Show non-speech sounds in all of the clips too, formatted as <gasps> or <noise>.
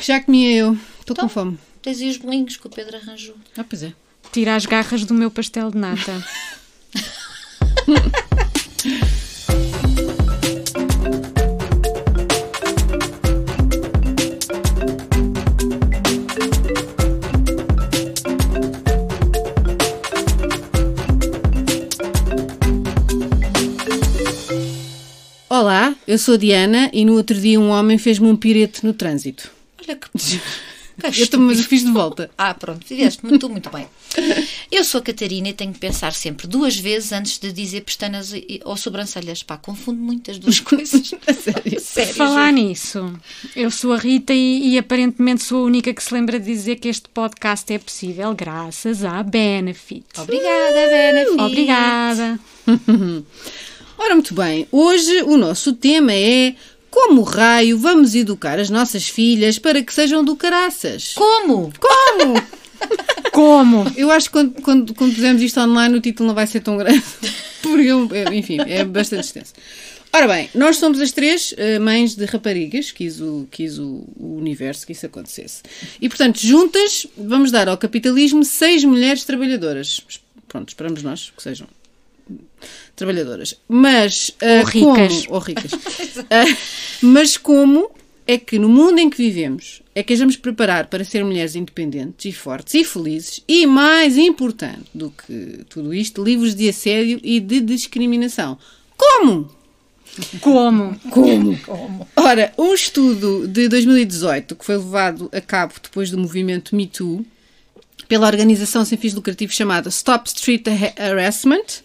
já comia eu. Estou Então. com fome. Tens aí os bolinhos que o Pedro arranjou. Ah, pois é. Tira as garras do meu pastel de nata. <laughs> Olá, eu sou a Diana e no outro dia um homem fez-me um pirete no trânsito. Olha que. <laughs> Eu também fiz de volta. Ah, pronto, fizeste muito, muito bem. Eu sou a Catarina e tenho que pensar sempre duas vezes antes de dizer pestanas ou sobrancelhas. Pá, confundo muito as duas <laughs> coisas. <laughs> A sério. Sério. Falar nisso, eu sou a Rita e, e aparentemente sou a única que se lembra de dizer que este podcast é possível graças à Benefit. Obrigada, Benefit. Obrigada. Ora, muito bem. Hoje o nosso tema é como raio vamos educar as nossas filhas para que sejam do caraças. Como? Como? <laughs> Como? Eu acho que quando, quando, quando isto online o título não vai ser tão grande. <laughs> Porque, enfim, é bastante extenso. Ora bem, nós somos as três eh, mães de raparigas, quis, o, quis o, o universo que isso acontecesse. E, portanto, juntas vamos dar ao capitalismo seis mulheres trabalhadoras. Pronto, esperamos nós que sejam trabalhadoras. Mas. eh, Ou ricas. Como, ou ricas. Eh, <laughs> mas como é que no mundo em que vivemos é que as vamos preparar para ser mulheres independentes e fortes e felizes e, mais importante do que tudo isto, livres de assédio e de discriminação? Como? Como? Como? <laughs> Ora, um estudo de 2018 que foi levado a cabo depois do movimento Me Too pela organização sem fins lucrativos chamada Stop Street Harassment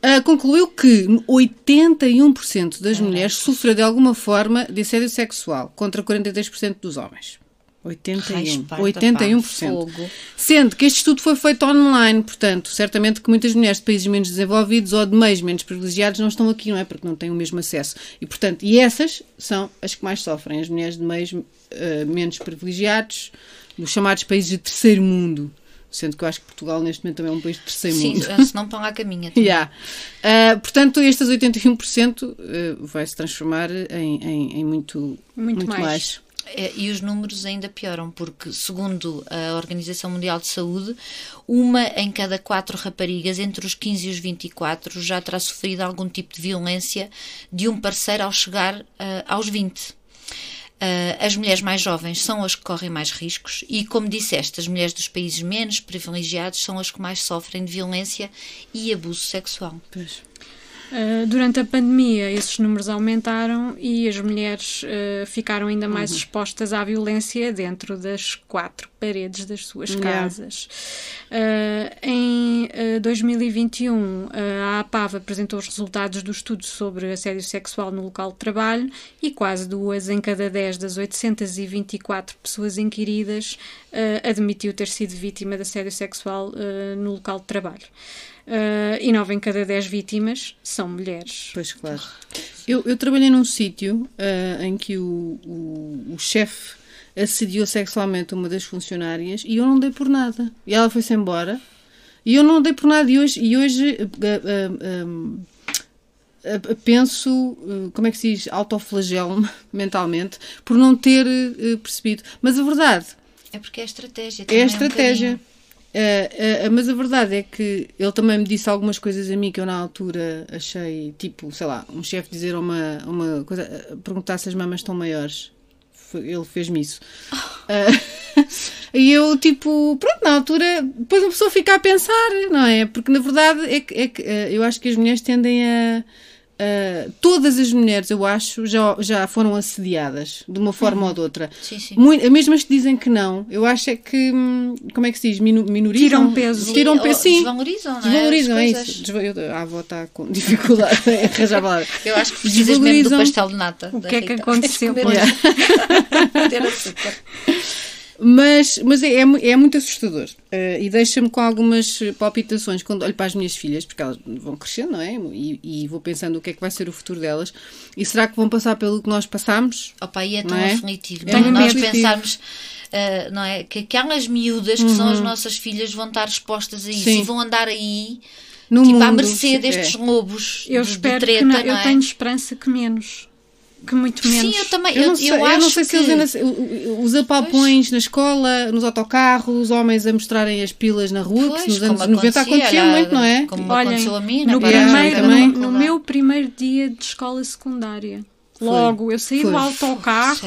ah, concluiu que 81% das mulheres sofrem de alguma forma de assédio sexual, contra 43% dos homens. 81%. Respeita, 81%. pá, fogo. Sendo que este estudo foi feito online, portanto, certamente que muitas mulheres de países menos desenvolvidos ou de meios menos privilegiados não estão aqui, não é? Porque não têm o mesmo acesso. E, portanto, e essas são as que mais sofrem, as mulheres de meios eh, menos privilegiados, dos chamados países de terceiro mundo. Sendo que eu acho que Portugal neste momento também é um país de terceiro Sim, mundo. se não estão à caminha. também. Yeah. Ah, portanto, estes 81% eh, vai se transformar em, em- em muito, Muito muito, mais. mais. É, E os números ainda pioram, porque, segundo a Organização Mundial de Saúde, uma em cada quatro raparigas entre os 15 e os 24 já terá sofrido algum tipo de violência de um parceiro ao chegar ah, aos 20. Ah, as mulheres mais jovens são as que correm mais riscos e, como disseste, as mulheres dos países menos privilegiados são as que mais sofrem de violência e abuso sexual. Pois. Uh, durante a pandemia, esses números aumentaram e as mulheres uh, ficaram ainda mais expostas à violência dentro das quatro paredes das suas Yeah. casas. Uh, em uh, 2021, uh, a APAV apresentou os resultados do estudo sobre assédio sexual no local de trabalho e quase duas em cada dez das 824 pessoas inquiridas admitiu ter sido vítima de assédio sexual no local de trabalho. Uh, e nove em cada dez vítimas são mulheres. Pois, claro. Eu, eu trabalhei num sítio ah, em que o, o, o chefe assediou sexualmente uma das funcionárias e eu não dei por nada. E ela foi-se embora e eu não dei por nada. E hoje, e hoje ah, penso, como é que se diz, autoflagelo-me <laughs> mentalmente por não ter percebido. Mas a verdade É porque é a estratégia. é a um Ah, ah, mas a verdade é que ele também me disse algumas coisas a mim que eu na altura achei, tipo, sei lá, um chefe dizer uma, uma coisa, ah, perguntar se as mamas estão maiores. Foi- Ele fez-me isso. Ah, <laughs> e eu, tipo, pronto, na altura, depois uma pessoa fica a pensar, não é? Porque na verdade é que, é que, eu acho que as mulheres tendem a. a- todas as mulheres, eu acho, já, já foram assediadas de uma forma ou de outra. Sim, sim. Muito, mesmo as que dizem que não, eu acho é que. hum, Como é que se diz? Minu, minorizam? Tiram peso. Tiram peso, sim. Desvalorizam, não é? Desvalorizam, é isso. Desva- eu- a avó está com <laughs> dificuldade em arranjar a palavra. Eu acho que precisas mesmo do pastel de nata. O que é que aconteceu? <laughs> Ter açúcar. Mas, mas é, é, é muito assustador Eh, e deixa-me com algumas palpitações quando olho para as minhas filhas, porque elas vão crescendo, não é? E, e vou pensando o que é que vai ser o futuro delas. E será que vão passar pelo que nós passamos? Opa, e é tão Não é? aflitivo. É não é? muito Nós aflitivo. pensarmos ah, não é? que aquelas miúdas que são as nossas filhas vão estar expostas a isso Sim. e vão andar aí No tipo, à mundo, mercê sim, destes é. lobos Eu de, de espero treta, que não, não eu é? tenho esperança que menos. Que muito menos. Sim, eu também. Eu, Eu, não sei, eu eu acho não sei se que... eles ainda se- os apalpões na escola, nos autocarros, os homens a mostrarem as pilas na rua, que Pois, nos anos como 90 acontecia, muito, não é? Como Olhem, aconteceu a mim, no, primeiro, também. no, no meu primeiro dia de escola secundária, logo, eu saí Foi. do autocarro,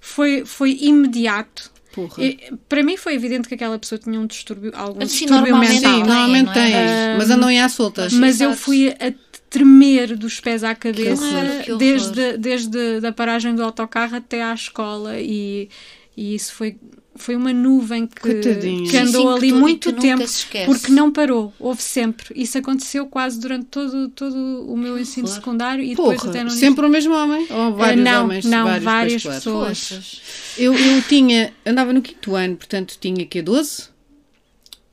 foi, foi imediato. Porra. E, para mim foi evidente que aquela pessoa tinha um distúrbio, algum Assim, distúrbio normalmente mental. Sim, têm, normalmente não é? tens, mas andam aí à solta. Mas eu Exato. fui a tremer dos pés à cabeça horror, desde, desde a paragem do autocarro até à escola e, e isso foi, foi uma nuvem que, que andou sim, que ali tu- muito que nunca tempo porque não parou, houve sempre. Isso aconteceu quase durante todo, todo o meu ensino secundário e depois Porra, até no sempre o mesmo homem? Ou vários não, homens? não, vários, várias pois, claro. pessoas. Eu, eu tinha, andava no quinto ano, portanto tinha que 12?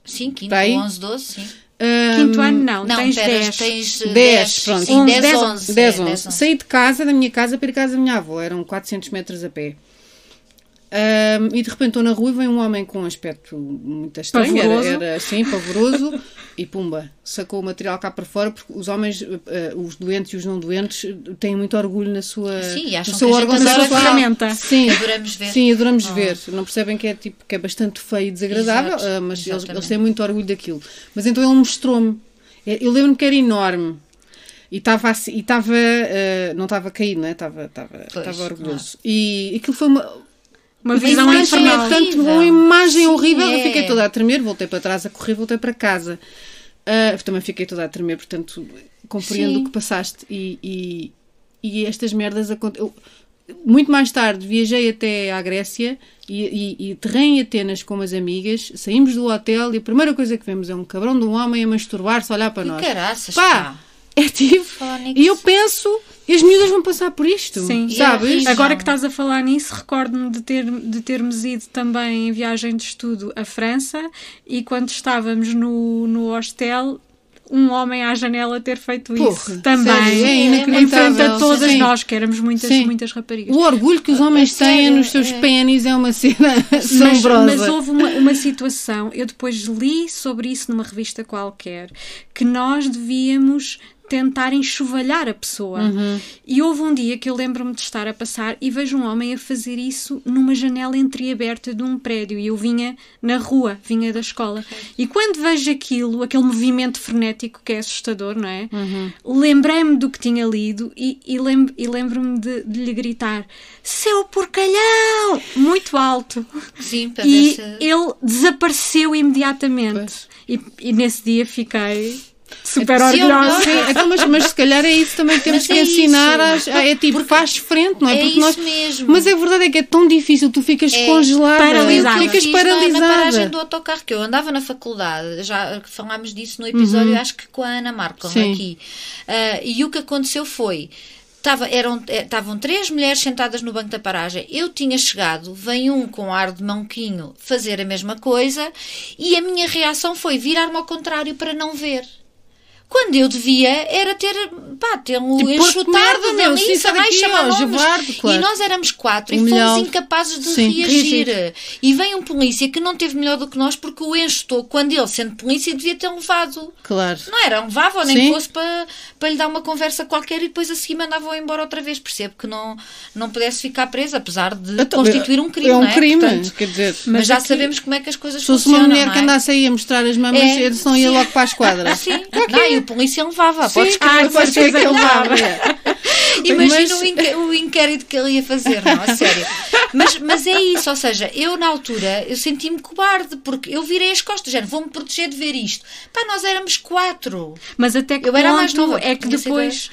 Sim, 15, Tá aí? 11, 12, sim. Quinto ano não, Não, tens pera, 10. tens 10, 10, pronto. Sim, 11, 10, 10, 11. 10, é, 11. Saí de casa, da minha casa, para ir à casa da minha avó. Eram 400 metros a pé. Ahm, e de repente estou na rua e vem um homem com um aspecto muito estranho, era, Pavoroso. era assim, pavoroso, <laughs> e pumba, sacou o material cá para fora, porque os homens, eh, os doentes e os não doentes, eh, têm muito orgulho na sua, Sim, acham no seu que a gente órgão adora sexual. ferramenta. Sim, Adoramos ver. Sim, adoramos Oh. ver. Não percebem que é, tipo, que é bastante feio e desagradável, Exato, ah, mas eles, eles têm muito orgulho daquilo. Mas então ele mostrou-me. Eh, Eu lembro-me que era enorme. E estava assim, e estava, ah, não estava caído, não é? Estava, estava, estava orgulhoso. E aquilo foi uma, Uma uma visão imagem, infernal. horrível. tanto, uma imagem Sim, horrível. Eu é. fiquei toda a tremer, voltei para trás a correr, voltei para casa. Ah, também fiquei toda a tremer, portanto, compreendo Sim. o que passaste. E, e, e estas merdas acontecem. Muito mais tarde viajei até à Grécia e, e, e aterrei em Atenas com umas amigas. Saímos do hotel e a primeira coisa que vemos é um cabrão de um homem a masturbar-se, a olhar para Que nós. caraças, Pá, pá. É tipo. E eu penso, e as miúdas vão passar por isto, Sim. sabes? É. Agora que estás a falar nisso, recordo-me de, ter, de termos ido também em viagem de estudo à França e quando estávamos no, no hostel, um homem à janela ter feito Porra, isso também. sério, é em frente a todas Sim. nós, que éramos muitas, Sim. muitas raparigas. O orgulho que os homens É têm sério, nos seus é. pênis é uma cena Mas, <laughs> assombrosa. mas houve uma, uma situação, eu depois li sobre isso numa revista qualquer, que nós devíamos tentar enxovalhar a pessoa. Uhum. E houve um dia que eu lembro-me de estar a passar e vejo um homem a fazer isso numa janela entreaberta de um prédio. E eu vinha na rua, vinha da escola. E quando vejo aquilo, aquele movimento frenético que é assustador, não é? Uhum. Lembrei-me do que tinha lido e, e, lem- e lembro-me de, de lhe gritar: Seu porcalhão! Muito alto. Sim, para E ele desapareceu imediatamente. E, e nesse dia fiquei super Sim, orgulhosa. Sim, então, mas, mas se calhar é isso também que temos Mas que é ensinar. Às, é tipo, faz frente, não é? É Porque isso nós, mesmo. Mas a verdade é que é tão difícil, tu ficas É congelada, paralisada. ficas Fiz na- Na paragem paralisada. do autocarro, que eu andava na faculdade, já falámos disso no episódio, acho que com a Ana Marco, Uhum. Sim. aqui. Ah, e o que aconteceu foi. Tava, eram, eh, estavam três mulheres sentadas no banco da paragem. Eu tinha chegado, vem um com ar de mãoquinho fazer a mesma coisa e a minha reação foi virar-me ao contrário para não ver. Quando eu devia era ter, pá, ter um Tipo, enxutado merda, meu, mais chamar nomes. claro. E nós éramos quatro e fomos incapazes de Sim, reagir. reagir. E vem um polícia que não teve melhor do que nós porque o enxutou quando ele, sendo polícia, devia ter levado. Claro. Não era, levava ou nem Sim. fosse para, para lhe dar uma conversa qualquer e depois a seguir mandava-o embora outra vez. Percebo que não, não pudesse ficar preso, apesar de Então, constituir um crime. É um é? crime, Portanto, quer dizer. mas, já aqui- sabemos como é que as coisas Se fosse funcionam. uma mulher não que é? andasse aí a mostrar as mamas, É, não ia sim. logo para a esquadra. <laughs> Sim, não, e o polícia levava. Podes Sim, Ah, de pode ser certeza que levava. <laughs> Imagina Mas- o, o inquérito que ele ia fazer, não, a sério. Mas, mas é isso, ou seja, eu na altura eu senti-me cobarde, porque eu virei as costas, já vou-me proteger de ver isto. Pá, nós éramos quatro. Mas até que Eu era mais nova, é que tinha sido depois.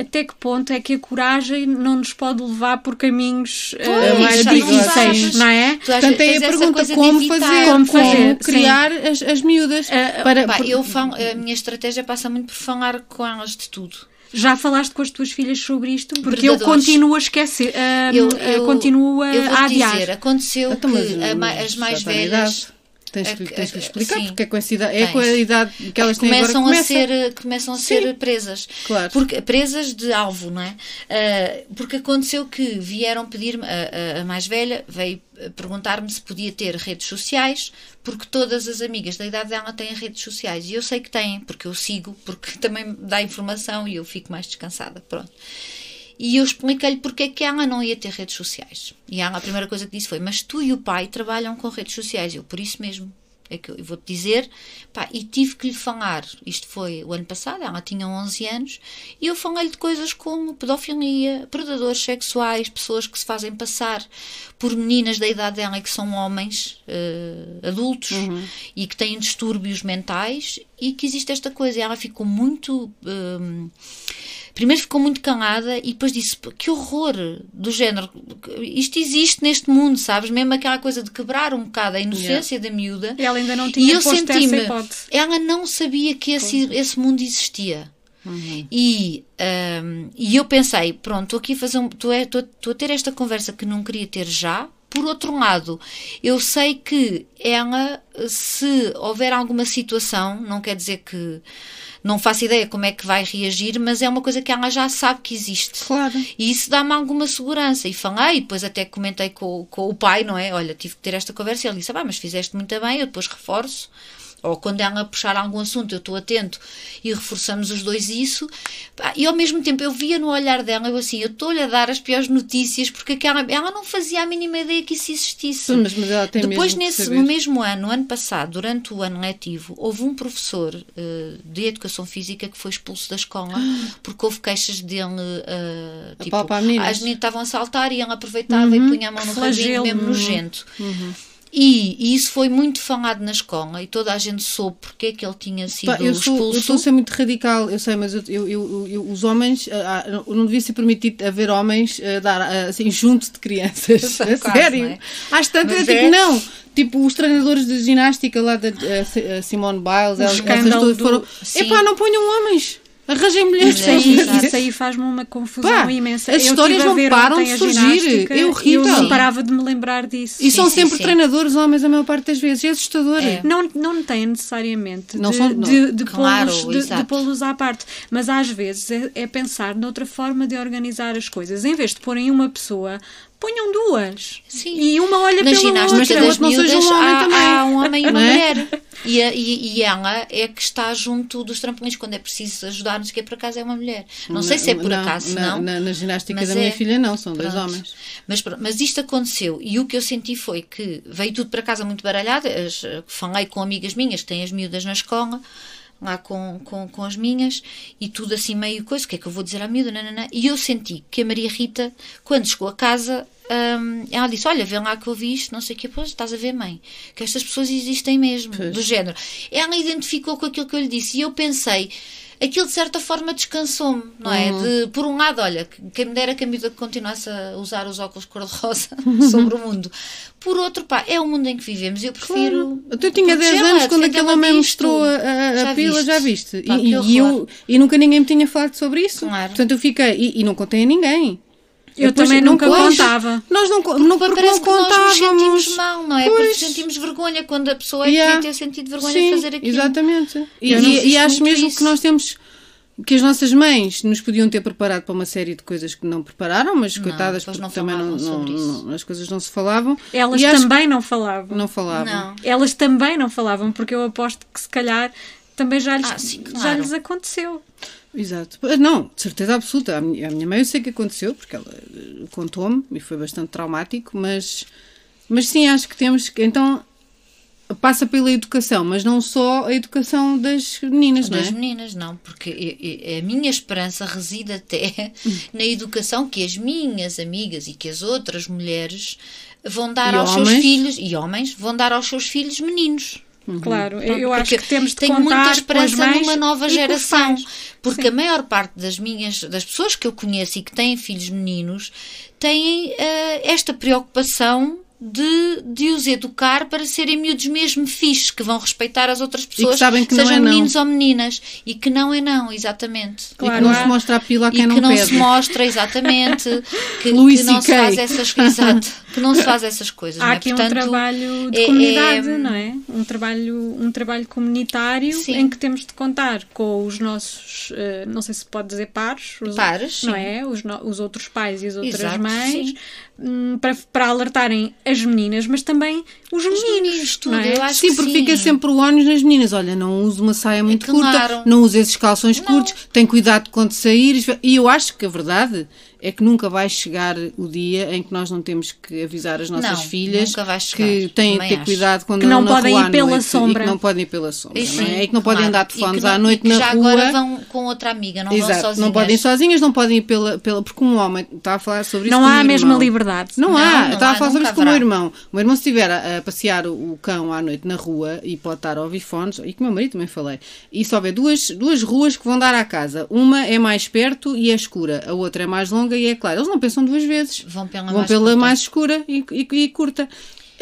É- é- até que ponto é que a coragem não nos pode levar por caminhos Pois, mais difíceis, não é? Portanto, é a pergunta como fazer, Como como, fazer, criar as, as miúdas. Ah, para, Pá, por- eu falo, a minha estratégia passa muito por falar com elas de tudo. Já falaste com as tuas filhas sobre isto? Porque eu continuo a esquecer, ah, Eu, eu, continuo a, eu vou a adiar. dizer, aconteceu Então, que a as mais na velhas idade. Tens que, tens que explicar, sim. porque é com, essa idade, é com a idade que elas têm agora começam a ser começam a ser presas. Claro. porque presas de alvo não é? Ah, porque aconteceu que vieram pedir-me a, a- mais velha veio perguntar-me se podia ter redes sociais porque todas as amigas da idade dela têm redes sociais. E eu sei que têm porque eu sigo porque <laughs> também me dá informação e eu fico mais descansada. Pronto E eu expliquei-lhe porque é que ela não ia ter redes sociais. E ela, a primeira coisa que disse foi: Mas tu e o pai trabalham com redes sociais. Eu, por isso mesmo. É que eu vou-te dizer, pá, e tive que lhe falar. Isto foi o ano passado, ela tinha 11 anos, e eu falei-lhe de coisas como pedofilia, predadores sexuais, pessoas que se fazem passar por meninas da idade dela e que são homens uh, adultos uhum. e que têm distúrbios mentais, e que existe esta coisa. E ela ficou muito. Uh, primeiro ficou muito calada e depois disse: Que horror! Do género, isto existe neste mundo, sabes? Mesmo aquela coisa de quebrar um bocado a inocência yeah. da miúda. E ela ainda não tinha e eu senti-me. Ela não sabia que esse, esse mundo existia. Uhum. E, um, e eu pensei: pronto, estou aqui a fazer um, estou, estou, estou a ter esta conversa que não queria ter já, por outro lado, eu sei que ela, se houver alguma situação, não quer dizer que não faço ideia como é que vai reagir, mas é uma coisa que ela já sabe que existe. Claro. E isso dá-me alguma segurança. E falei, depois até comentei com, com o pai, não é? Olha, tive que ter esta conversa e ele disse: ah, mas fizeste muito bem, eu depois reforço ou quando ela puxar algum assunto, eu estou atento e reforçamos os dois isso. E ao mesmo tempo eu via no olhar dela, eu assim, eu estou-lhe a dar as piores notícias porque aquela, ela não fazia a mínima ideia que isso existisse. Mas, mas ela tem Depois, nesse, no mesmo ano, no ano passado, durante o ano letivo, houve um professor uh, de educação física que foi expulso da escola <gasps> porque houve queixas dele. Uh, tipo, as meninas estavam a saltar e ele aproveitava uhum. e punha a mão no rabinho, mesmo nojento. Uhum. E, e, isso foi muito falado na escola e toda a gente soube porque é que ele tinha sido eu sou, expulso. Eu estou a ser muito radical, eu sei, mas eu, eu, eu, os homens, ah, ah, não devia ser permitido haver homens a dar assim junto de crianças. <laughs> a sério. É? Às tantas, tipo, é... não. Tipo, os treinadores de ginástica lá da Simone Biles, elas, essas todas do... foram. Epá, não ponham homens. Arranjem mulheres. Isso aí, isso aí faz-me uma confusão Pá, imensa. As histórias não param de surgir. Eu, eu não parava de me lembrar disso. E sim, são sim, sempre sim. treinadores homens a maior parte das vezes. É assustador. É. Não, não tem necessariamente não de, são, não. de, de claro, pô-los de, de pô à parte. Mas às vezes é, é pensar noutra forma de organizar as coisas. Em vez de porem uma pessoa ponham duas. Sim. E uma olha Na pela ginástica outra. das miúdas um há, há, um homem e uma é? mulher. E, a, e, e, ela é que está junto dos trampolins quando é preciso ajudar, não sei o que, por acaso é uma mulher. Não, sei se é por acaso, não. Na, na ginástica da minha é. filha, não, são Pronto. dois homens. Mas, mas isto aconteceu e o que eu senti foi que veio tudo para casa muito baralhado. As, falei com amigas minhas que têm as miúdas na escola lá com, com, com as minhas e tudo assim meio coisa, o que é que eu vou dizer à miúda? Nanana. E eu senti que a Maria Rita, quando chegou a casa, um, ela disse: Olha, vê lá que eu vi isto, não sei o que, pois estás a ver, mãe, que estas pessoas existem mesmo, pois. do género. Ela identificou com aquilo que eu lhe disse e eu pensei aquilo de certa forma descansou-me, não é? Uhum. De, por um lado, olha, quem me dera que a miúda continuasse a usar os óculos cor-de-rosa <laughs> sobre o mundo. Por outro, pá, é o mundo em que vivemos. Eu prefiro. Claro. Eu tinha 10 anos quando aquele homem mostrou a, a, a pila, viste? já viste? Pá, e, e, eu, e nunca ninguém me tinha falado sobre isso. Claro. Portanto, eu fiquei. E, e não contei a ninguém. Eu também nunca pois, contava. Nós não, porque não, porque parece não que nós nos sentimos mal, não é? Pois. Porque sentimos vergonha quando a pessoa é yeah. que ter sentido vergonha Sim, de fazer aquilo. Exatamente. E, e, e acho mesmo isso. que nós temos que as nossas mães nos podiam ter preparado para uma série de coisas que não prepararam, mas não, coitadas porque não também não, não, as coisas não se falavam. Elas também não falavam. Não falavam. Não. Elas também não falavam, porque eu aposto que se calhar também já lhes, ah, sim, claro. já lhes aconteceu. Exato. Não, de certeza absoluta. A minha, a minha mãe eu sei que aconteceu, porque ela eh, contou-me e foi bastante traumático, mas, mas sim, acho que temos que. Então, passa pela educação, mas não só a educação das meninas, das não é? Das meninas, não, porque a minha esperança reside até <laughs> na educação que as minhas amigas e que as outras mulheres vão dar e aos homens? seus filhos, e homens, vão dar aos seus filhos meninos. Uhum. Claro, eu acho que temos de tenho muita esperança numa nova geração, porque Sim. a maior parte das minhas das pessoas que eu conheço e que têm filhos meninos têm uh, esta preocupação de, de os educar para serem miúdos mesmo fixes, que vão respeitar as outras pessoas, que que sejam é meninos ou meninas. E que não é não, exatamente. Claro, e que não, se mostra a pila a quem e não que não pede. se mostra, exatamente, <laughs> que, que não se faz essas exato, <laughs> que não se faz essas coisas. Há é? aqui Portanto, um trabalho de é, comunidade, é, não é? Um trabalho, um trabalho comunitário sim. em que temos de contar com os nossos, uh, não sei se pode dizer pares, os, pares não sim. é? Os, os outros pais e as outras exato, mães, sim. Hum, para, para alertarem as meninas, mas também os, os meninos. tudo, é? eu acho sim, porque sim. fica sempre o ónus nas meninas. Olha, não use uma saia muito é claro. curta, não use esses calções não. curtos, tem cuidado quando sair. E eu acho que a verdade é que nunca vai chegar o dia em que nós não temos que avisar as nossas Não, filhas nunca vai chegar. que têm Também ter acho. cuidado quando Que não podem ir pela noite sombra. E que não podem ir pela sombra, E não é? sim, E que não podem claro. andar de que fones à noite e que na já rua. agora vão com outra amiga, não vão Exato, sozinhas. não podem ir sozinhas, não podem ir pela, pela. Porque um homem está a falar sobre isso Não com o há meu a mesma irmão. liberdade. Não, Não, há, não estava há, a falar sobre isso com o meu irmão. O meu irmão, se estiver a, a passear o, o cão à noite na rua e pode estar a ouvir fones, e com o meu marido também falei, e só houver duas, duas ruas que vão dar à casa. Uma é mais perto e é escura, a outra é mais longa e é clara. Eles não pensam duas vezes. Vão pela Vão mais pela curta. mais escura e, e- e curta.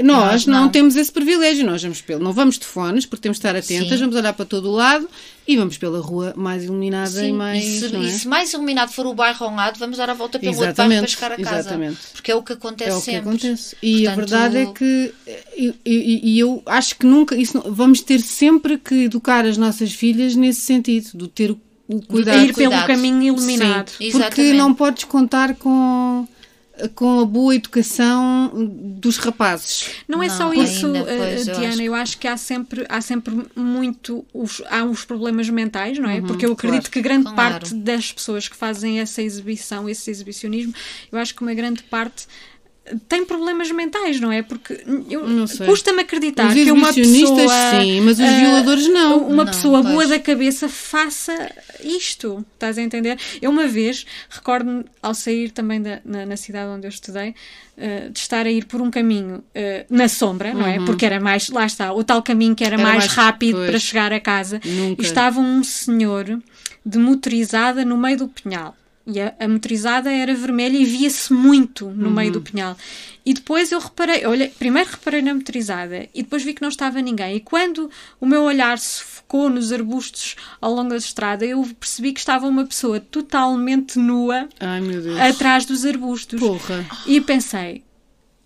Nós Nós não. não. temos esse privilégio, nós vamos pelo, não vamos de fones porque temos de estar atentas, Sim. vamos olhar para todo o lado e vamos pela rua mais iluminada e Sim, mais. e, se, não é? e se mais iluminado for o bairro ao lado, vamos dar a volta pelo outro bairro para Exatamente, chegar a casa. exatamente. Porque é o que acontece É o que sempre. acontece. E a Portanto, verdade é que e, e- e eu acho que nunca isso vamos ter sempre que educar as nossas filhas nesse sentido, do ter o, o cuidado. ir pelo caminho iluminado. Sim, porque Exatamente. não podes contar com com a boa educação dos rapazes. Não é Não, só isso, ainda, eh, pois, eu Diana. acho Eu acho que há sempre, há sempre muito os, há uns problemas mentais, não é? Porque eu acredito claro. que grande Claro. parte das pessoas que fazem essa exibição, esse exibicionismo, eu acho que uma grande parte tem problemas mentais, não é? Porque eu- Não sei. custa-me acreditar Os que uma pessoa. sim, mas os eh, violadores não. Uma Não, pessoa boa da cabeça faça isto. Estás a entender? Eu uma vez, recordo-me ao sair também da, na, na cidade onde eu estudei, eh, de estar a ir por um caminho eh, na sombra, não é? Porque era mais, lá está, o tal caminho que era, Uhum. Era mais, mais- rápido pois. para chegar a casa. Nunca. E estava um senhor de motorizada no meio do pinhal. E a, a motorizada era vermelha e via-se muito no meio Uhum. do pinhal. E depois eu reparei, olha, primeiro reparei na motorizada e depois vi que não estava ninguém. E quando o meu olhar se focou nos arbustos ao longo da estrada, eu percebi que estava uma pessoa totalmente nua Ai atrás dos arbustos. Porra. E pensei,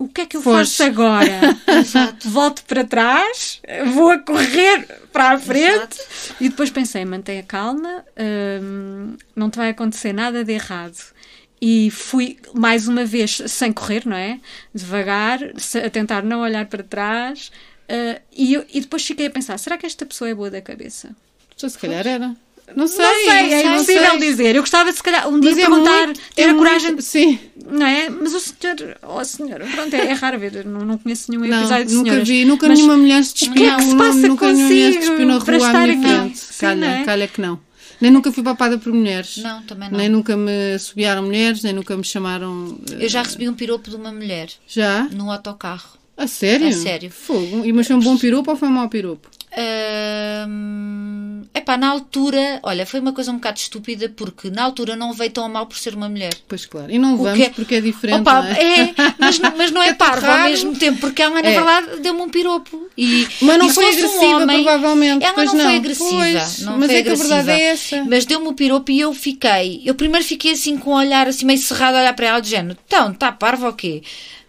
o que é que eu faço agora? <laughs> Volto para trás, vou a correr para a frente. E depois pensei, mantenha calma, hum, não te vai acontecer nada de errado. E fui mais uma vez sem correr, não é? Devagar, a tentar não olhar para trás. uh, e, eu- e depois fiquei a pensar: será que esta pessoa é boa da cabeça? Só se calhar era. Não sei. não sei, é não impossível sei. dizer. Eu gostava de se calhar um dia é perguntar, muito- ter é a muito- coragem de Sim. não é? Mas o senhor, oh senhora, pronto, é, é raro ver, não, não conheço nenhum Não, episódio de nunca senhoras. vi, nunca mas nenhuma mulher se despiu. o que é que se não, passa nunca nenhuma mulher se consigo despiu na para rua à estar minha aqui? frente. Sim, calha, é? calha que não. Nem nunca fui papada por mulheres. Não, também não. Nem nunca me assobiaram mulheres, nem nunca me chamaram. eh, Eu já recebi um piropo de uma mulher Já? no autocarro. A sério? A sério. Fogo. E mas foi um bom piropo ou foi um mau piropo? É epá, na altura, olha, foi uma coisa um bocado estúpida porque na altura não veio tão mal por ser uma mulher. Pois claro. E não vamos é- porque é diferente. Opa, não é? é, mas, mas não é <laughs> É parvo ao mesmo tempo, porque ela, na É. verdade, deu-me um piropo. E, Mas não foi fosse um agressiva, homem- provavelmente, Ela não, não. foi agressiva. Pois, não mas foi é que a agressiva. verdade é essa. Mas deu-me o piropo e eu fiquei. Eu primeiro fiquei assim com o olhar assim meio cerrado a olhar para ela, de género, então, está parvo ou quê?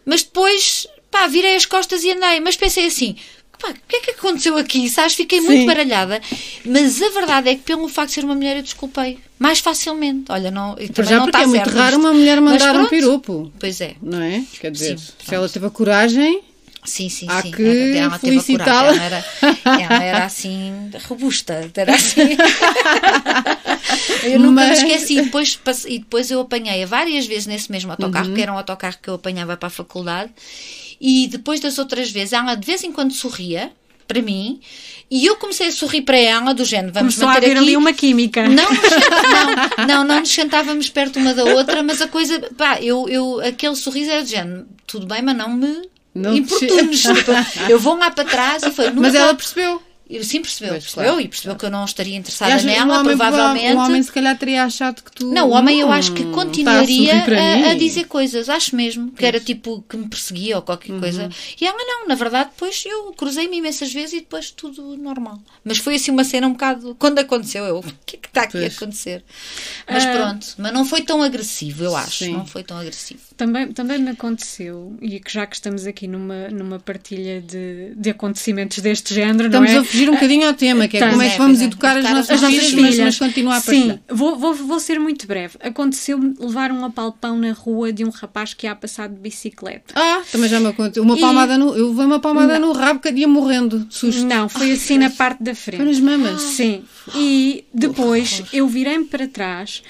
Mas depois, pá, virei as costas e andei. Mas pensei assim. Pá, o que é que aconteceu aqui? Sabes? Fiquei muito Sim. baralhada. Mas a verdade é que, pelo facto de ser uma mulher, eu desculpei. Mais facilmente. Olha, não. e também já não porque está é muito raro uma mulher mandar um piropo. Pois é. Não é? Quer dizer, Sim, se ela teve a coragem, Sim, sim, Há sim. que ela teve a coragem. Ela era, ela era assim, robusta. Era assim. <laughs> eu nunca Mas- me esqueci. E depois, e depois eu apanhei-a várias vezes nesse mesmo autocarro, Uhum. que era um autocarro que eu apanhava para a faculdade. E depois das outras vezes, ela de vez em quando sorria para mim. E eu comecei a sorrir para ela, do género, vamos Começou a manter haver aqui. ali uma química. Não, não, não, não nos sentávamos perto uma da outra, mas a coisa, pá, eu, eu, aquele sorriso era de género, tudo bem, mas não me Não te importunes. Tipo, eu vou lá para trás e foi, mas ela percebeu. Eu sim percebeu, Pois, percebeu claro, e percebeu que eu não estaria interessada que nela, homem, provavelmente. O homem se calhar teria achado que tu. Não, o homem eu acho que "Hum, continuaria a a, a mim." dizer coisas, acho mesmo, que era tipo que me perseguia ou qualquer Uhum. coisa. E ela não, na verdade, depois eu cruzei-me imensas vezes e depois tudo normal. Mas foi assim uma cena um bocado. Quando aconteceu, eu, <laughs> o que é que está aqui Pois. a acontecer? Mas pronto, mas não foi tão agressivo, eu acho. Sim. Não foi tão agressivo. Também, também me aconteceu, e que já que estamos aqui numa, numa partilha de, de acontecimentos deste género, Estamos não é? a fugir um bocadinho ao tema, que é como é que vamos é. educar as nossas as nossas filhas, filhas. mas, mas continuar a partilhar. Sim, vou, vou, vou ser muito breve. Aconteceu-me levar um apalpão na rua de um rapaz que ia passar de bicicleta. Ah, também já me aconteceu. Uma E- palmada no. Eu levei uma palmada no rabo que ia morrendo de susto. Não, foi assim na parte da frente. Foi nas mamas. Sim. E depois eu virei-me para trás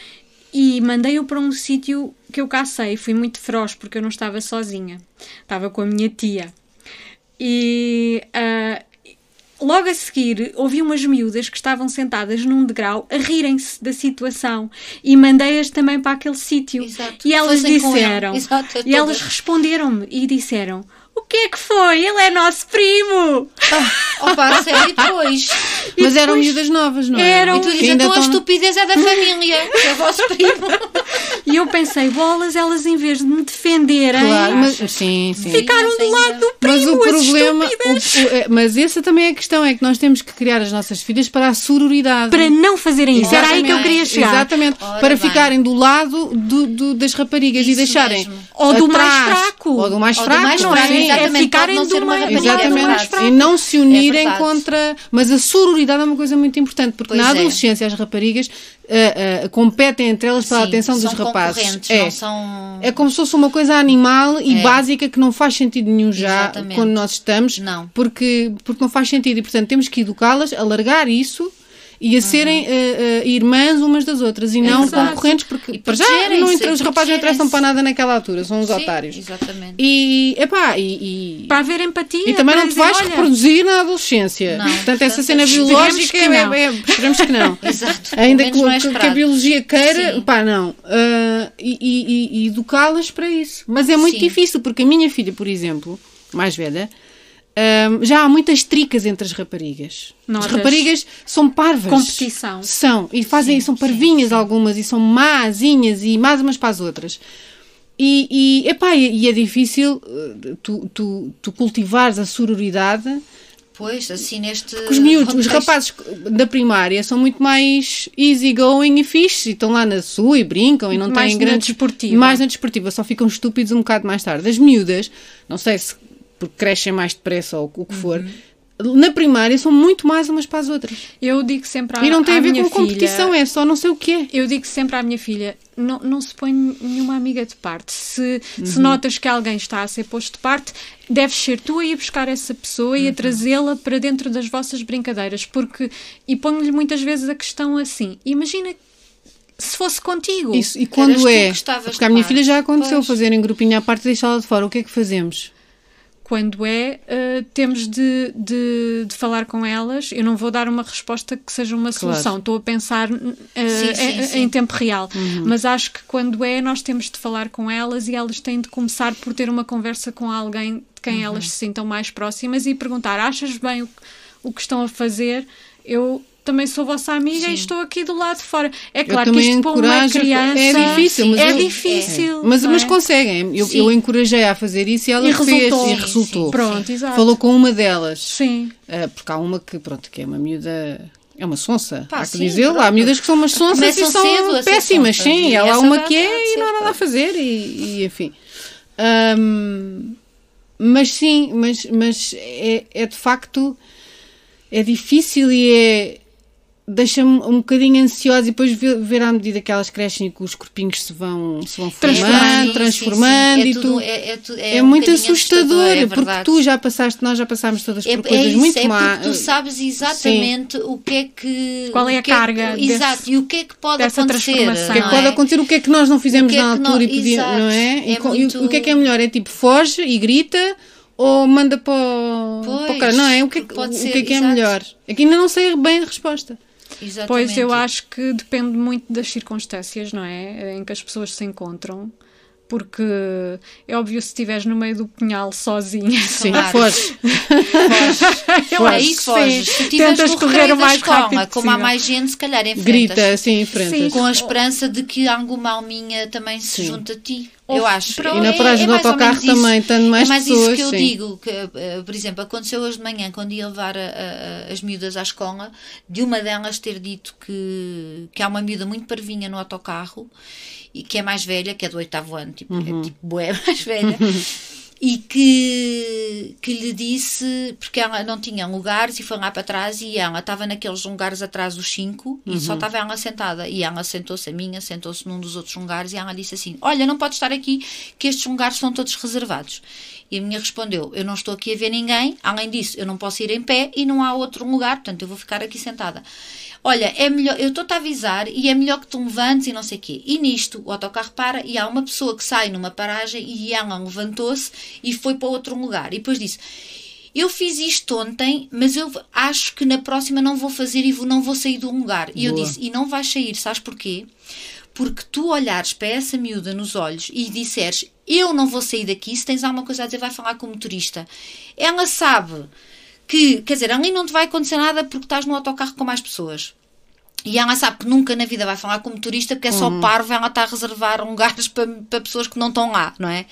e mandei-o para um sítio que eu cacei, fui muito feroz porque eu não estava sozinha. Estava com a minha tia. E uh, logo a seguir ouvi umas miúdas que estavam sentadas num degrau a rirem-se da situação e mandei-as também para aquele sítio. E elas Fossem disseram. Exato, e elas responderam-me e disseram: O que é que foi? Ele é nosso primo! Opa, sério, e depois. <laughs> Mas eram miúdas novas, não é? Eram. E tu dizes, então a estão- estupidez é da <laughs> família, que é o vosso primo. <laughs> E eu pensei: bolas, elas em vez de me defenderem, Claro, mas, sim, sim. ficaram do lado do primo. Mas o problema, o- o- é- mas essa também é a questão, é que nós temos que criar as nossas filhas para a sororidade. Para não fazerem isso. Era aí que eu Exatamente. queria chegar. Exatamente, Ora para bem. ficarem do lado do- do- das raparigas e Isso deixarem mesmo. Ou do mais atrás- fraco. ou do mais Ou do fraco, mais não fraco, é? Exatamente. É ficarem não ser uma Exatamente. E não se unirem É contra. Mas a sororidade é uma coisa muito importante, porque Pois na é. adolescência as raparigas ah, ah, competem entre elas pela Sim, atenção dos são rapazes. É. não são... É como se fosse uma coisa animal e É. básica que não faz sentido nenhum já Exatamente. quando nós estamos, Não. Porque, porque não faz sentido. E portanto temos que educá-las a largar isso e a serem eh, eh, irmãs umas das outras e não. Exato. concorrentes, porque para já não inter- e os rapazes não interessam para nada naquela altura, são uns Sim, otários. Exatamente. E, epá, e, e, Para haver empatia. e também não te vais olha, reproduzir na adolescência. Não. Portanto, essa cena biológica que é, não. é- esperemos que não. <laughs> Exato. Ainda que, é que- a biologia queira, Sim. pá, não. E e- e- e educá-las para isso. Mas é muito Sim. difícil, porque a minha filha, por exemplo, mais velha, ah, já há muitas tricas entre as raparigas. Notas. As raparigas são parvas. Competição. São. E fazem, Sim, são sim, parvinhas algumas, e são másinhas, e más umas para as outras. E, e, epá, e e é difícil uh, tu, tu, tu cultivares a sororidade Pois, assim neste. os miúdos, os contexto. rapazes da primária são muito mais easygoing e fixe, e estão lá na sua e brincam e não Mais têm na grandes. desportiva. Mais na desportiva, só ficam estúpidos um bocado mais tarde. As miúdas, não sei se porque crescem mais depressa ou o que for, Uhum. na primária são muito mais umas para as outras. Eu digo sempre à, e não tem a ver com competição, filha, é só não sei o que é. Eu digo sempre à minha filha: não, não se põe nenhuma amiga de parte. Se, se Uhum. notas que alguém está a ser posto de parte, deves ser tu a ir buscar essa pessoa Uhum. e a trazê-la para dentro das vossas brincadeiras. Porque, e ponho-lhe muitas vezes a questão assim: imagina se fosse contigo. Isso, e Eras quando tu é? Porque à de minha parte. filha já aconteceu Pois. fazerem grupinho à parte e deixá-la de fora. O que é que fazemos? Quando é, uh, temos de, de, de falar com elas. Eu não vou dar uma resposta que seja uma Claro. solução. Estou a pensar uh, Sim, sim, em, sim. em tempo real. Uhum. Mas acho que quando é, nós temos de falar com elas e elas têm de começar por ter uma conversa com alguém de quem Uhum. elas se sintam mais próximas e perguntar: achas bem o, que- o que estão a fazer? Eu. Também sou vossa amiga e estou aqui do lado de fora. É claro que isto para uma encorajo- criança é difícil, mas é eu- difícil. Mas, não mas é? conseguem. Eu, Sim. eu encorajei a fazer isso e ela E fez resultou. e Sim, resultou. sim. Pronto, exato. Falou com uma delas. Sim. Ah, porque há uma que, pronto, que é uma miúda. É uma sonsa, Pá, há que sim, dizer. pronto. Há miúdas que são umas sonsas e são péssimas, sim. e Ela há essa uma que é e não há nada a fazer, e, e enfim. Ahm, mas sim, mas, mas é, é de facto é difícil e é deixa-me um bocadinho ansiosa e depois ver, ver à medida que elas crescem e que os corpinhos se vão, se vão Transformando, formando, Sim, sim, transformando sim. É e tudo- tu é, é tu- é, um muito assustador, é porque tu já passaste, nós já passámos todas É, por é coisas isso, muito é porque tu sabes exatamente o que é que. Qual é a é que- carga exato, e o que é que pode dessa acontecer. O que é pode é? acontecer? O que é que nós não fizemos é na altura e podíamos, exato, não é? E, é e o que é que é melhor? É tipo, foge e grita ou manda para o, Pois, para o cara? Não é? O que é o ser, que, é, que é melhor? Aqui ainda não sei bem a resposta. Exatamente. Pois eu acho que depende muito das circunstâncias, não é? Em que as pessoas se encontram. Porque é óbvio se estiveres no meio do pinhal sozinha. <laughs> Sim, Claro. foge. Eu É acho aí que foges. sim. Se estiveres Tentas correr o mais escola, rápido como há mais gente, se calhar enfrentas. Grita, assim, enfrentas. Sim. Com a esperança de que alguma alminha também se Sim. junte a ti. Eu acho. pronto. E na É- paragem é do mais ou autocarro menos isso. também, tanto mais é mais pessoas, isso que eu sim. digo. Que, eh, por exemplo, aconteceu hoje de manhã, quando ia levar a- a- as miúdas à escola, de uma delas ter dito que, que há uma miúda muito parvinha no autocarro e que é mais velha, que é do oitavo ano, tipo, Uhum. é tipo bué <laughs> mais velha. <laughs> E que, que lhe disse, porque ela não tinha lugares e foi lá para trás e ela estava naqueles lugares atrás dos cinco e Uhum. só estava ela sentada. E ela sentou-se, a minha, sentou-se num dos outros lugares e ela disse assim: Olha, não pode estar aqui, que estes lugares estão todos reservados. E a minha respondeu: Eu não estou aqui a ver ninguém, além disso, eu não posso ir em pé e não há outro lugar, portanto eu vou ficar aqui sentada. Olha, é melhor, eu estou-te a avisar e é melhor que tu levantes e não sei o quê. E nisto, o autocarro para e há uma pessoa que sai numa paragem e ela levantou-se e foi para outro lugar. E depois disse, eu fiz isto ontem, mas eu acho que na próxima não vou fazer e vou, não vou sair do lugar. E eu Boa. disse, e não vais sair, sabes porquê? Porque tu olhares para essa miúda nos olhos e disseres, eu não vou sair daqui, se tens alguma coisa a dizer, vai falar com o motorista. Ela sabe que, quer dizer, ali não te vai acontecer nada porque estás no autocarro com mais pessoas. E ela sabe que nunca na vida vai falar com o motorista porque é só parvo, ela está a reservar lugares <laughs> para, para pessoas que não estão lá, não é?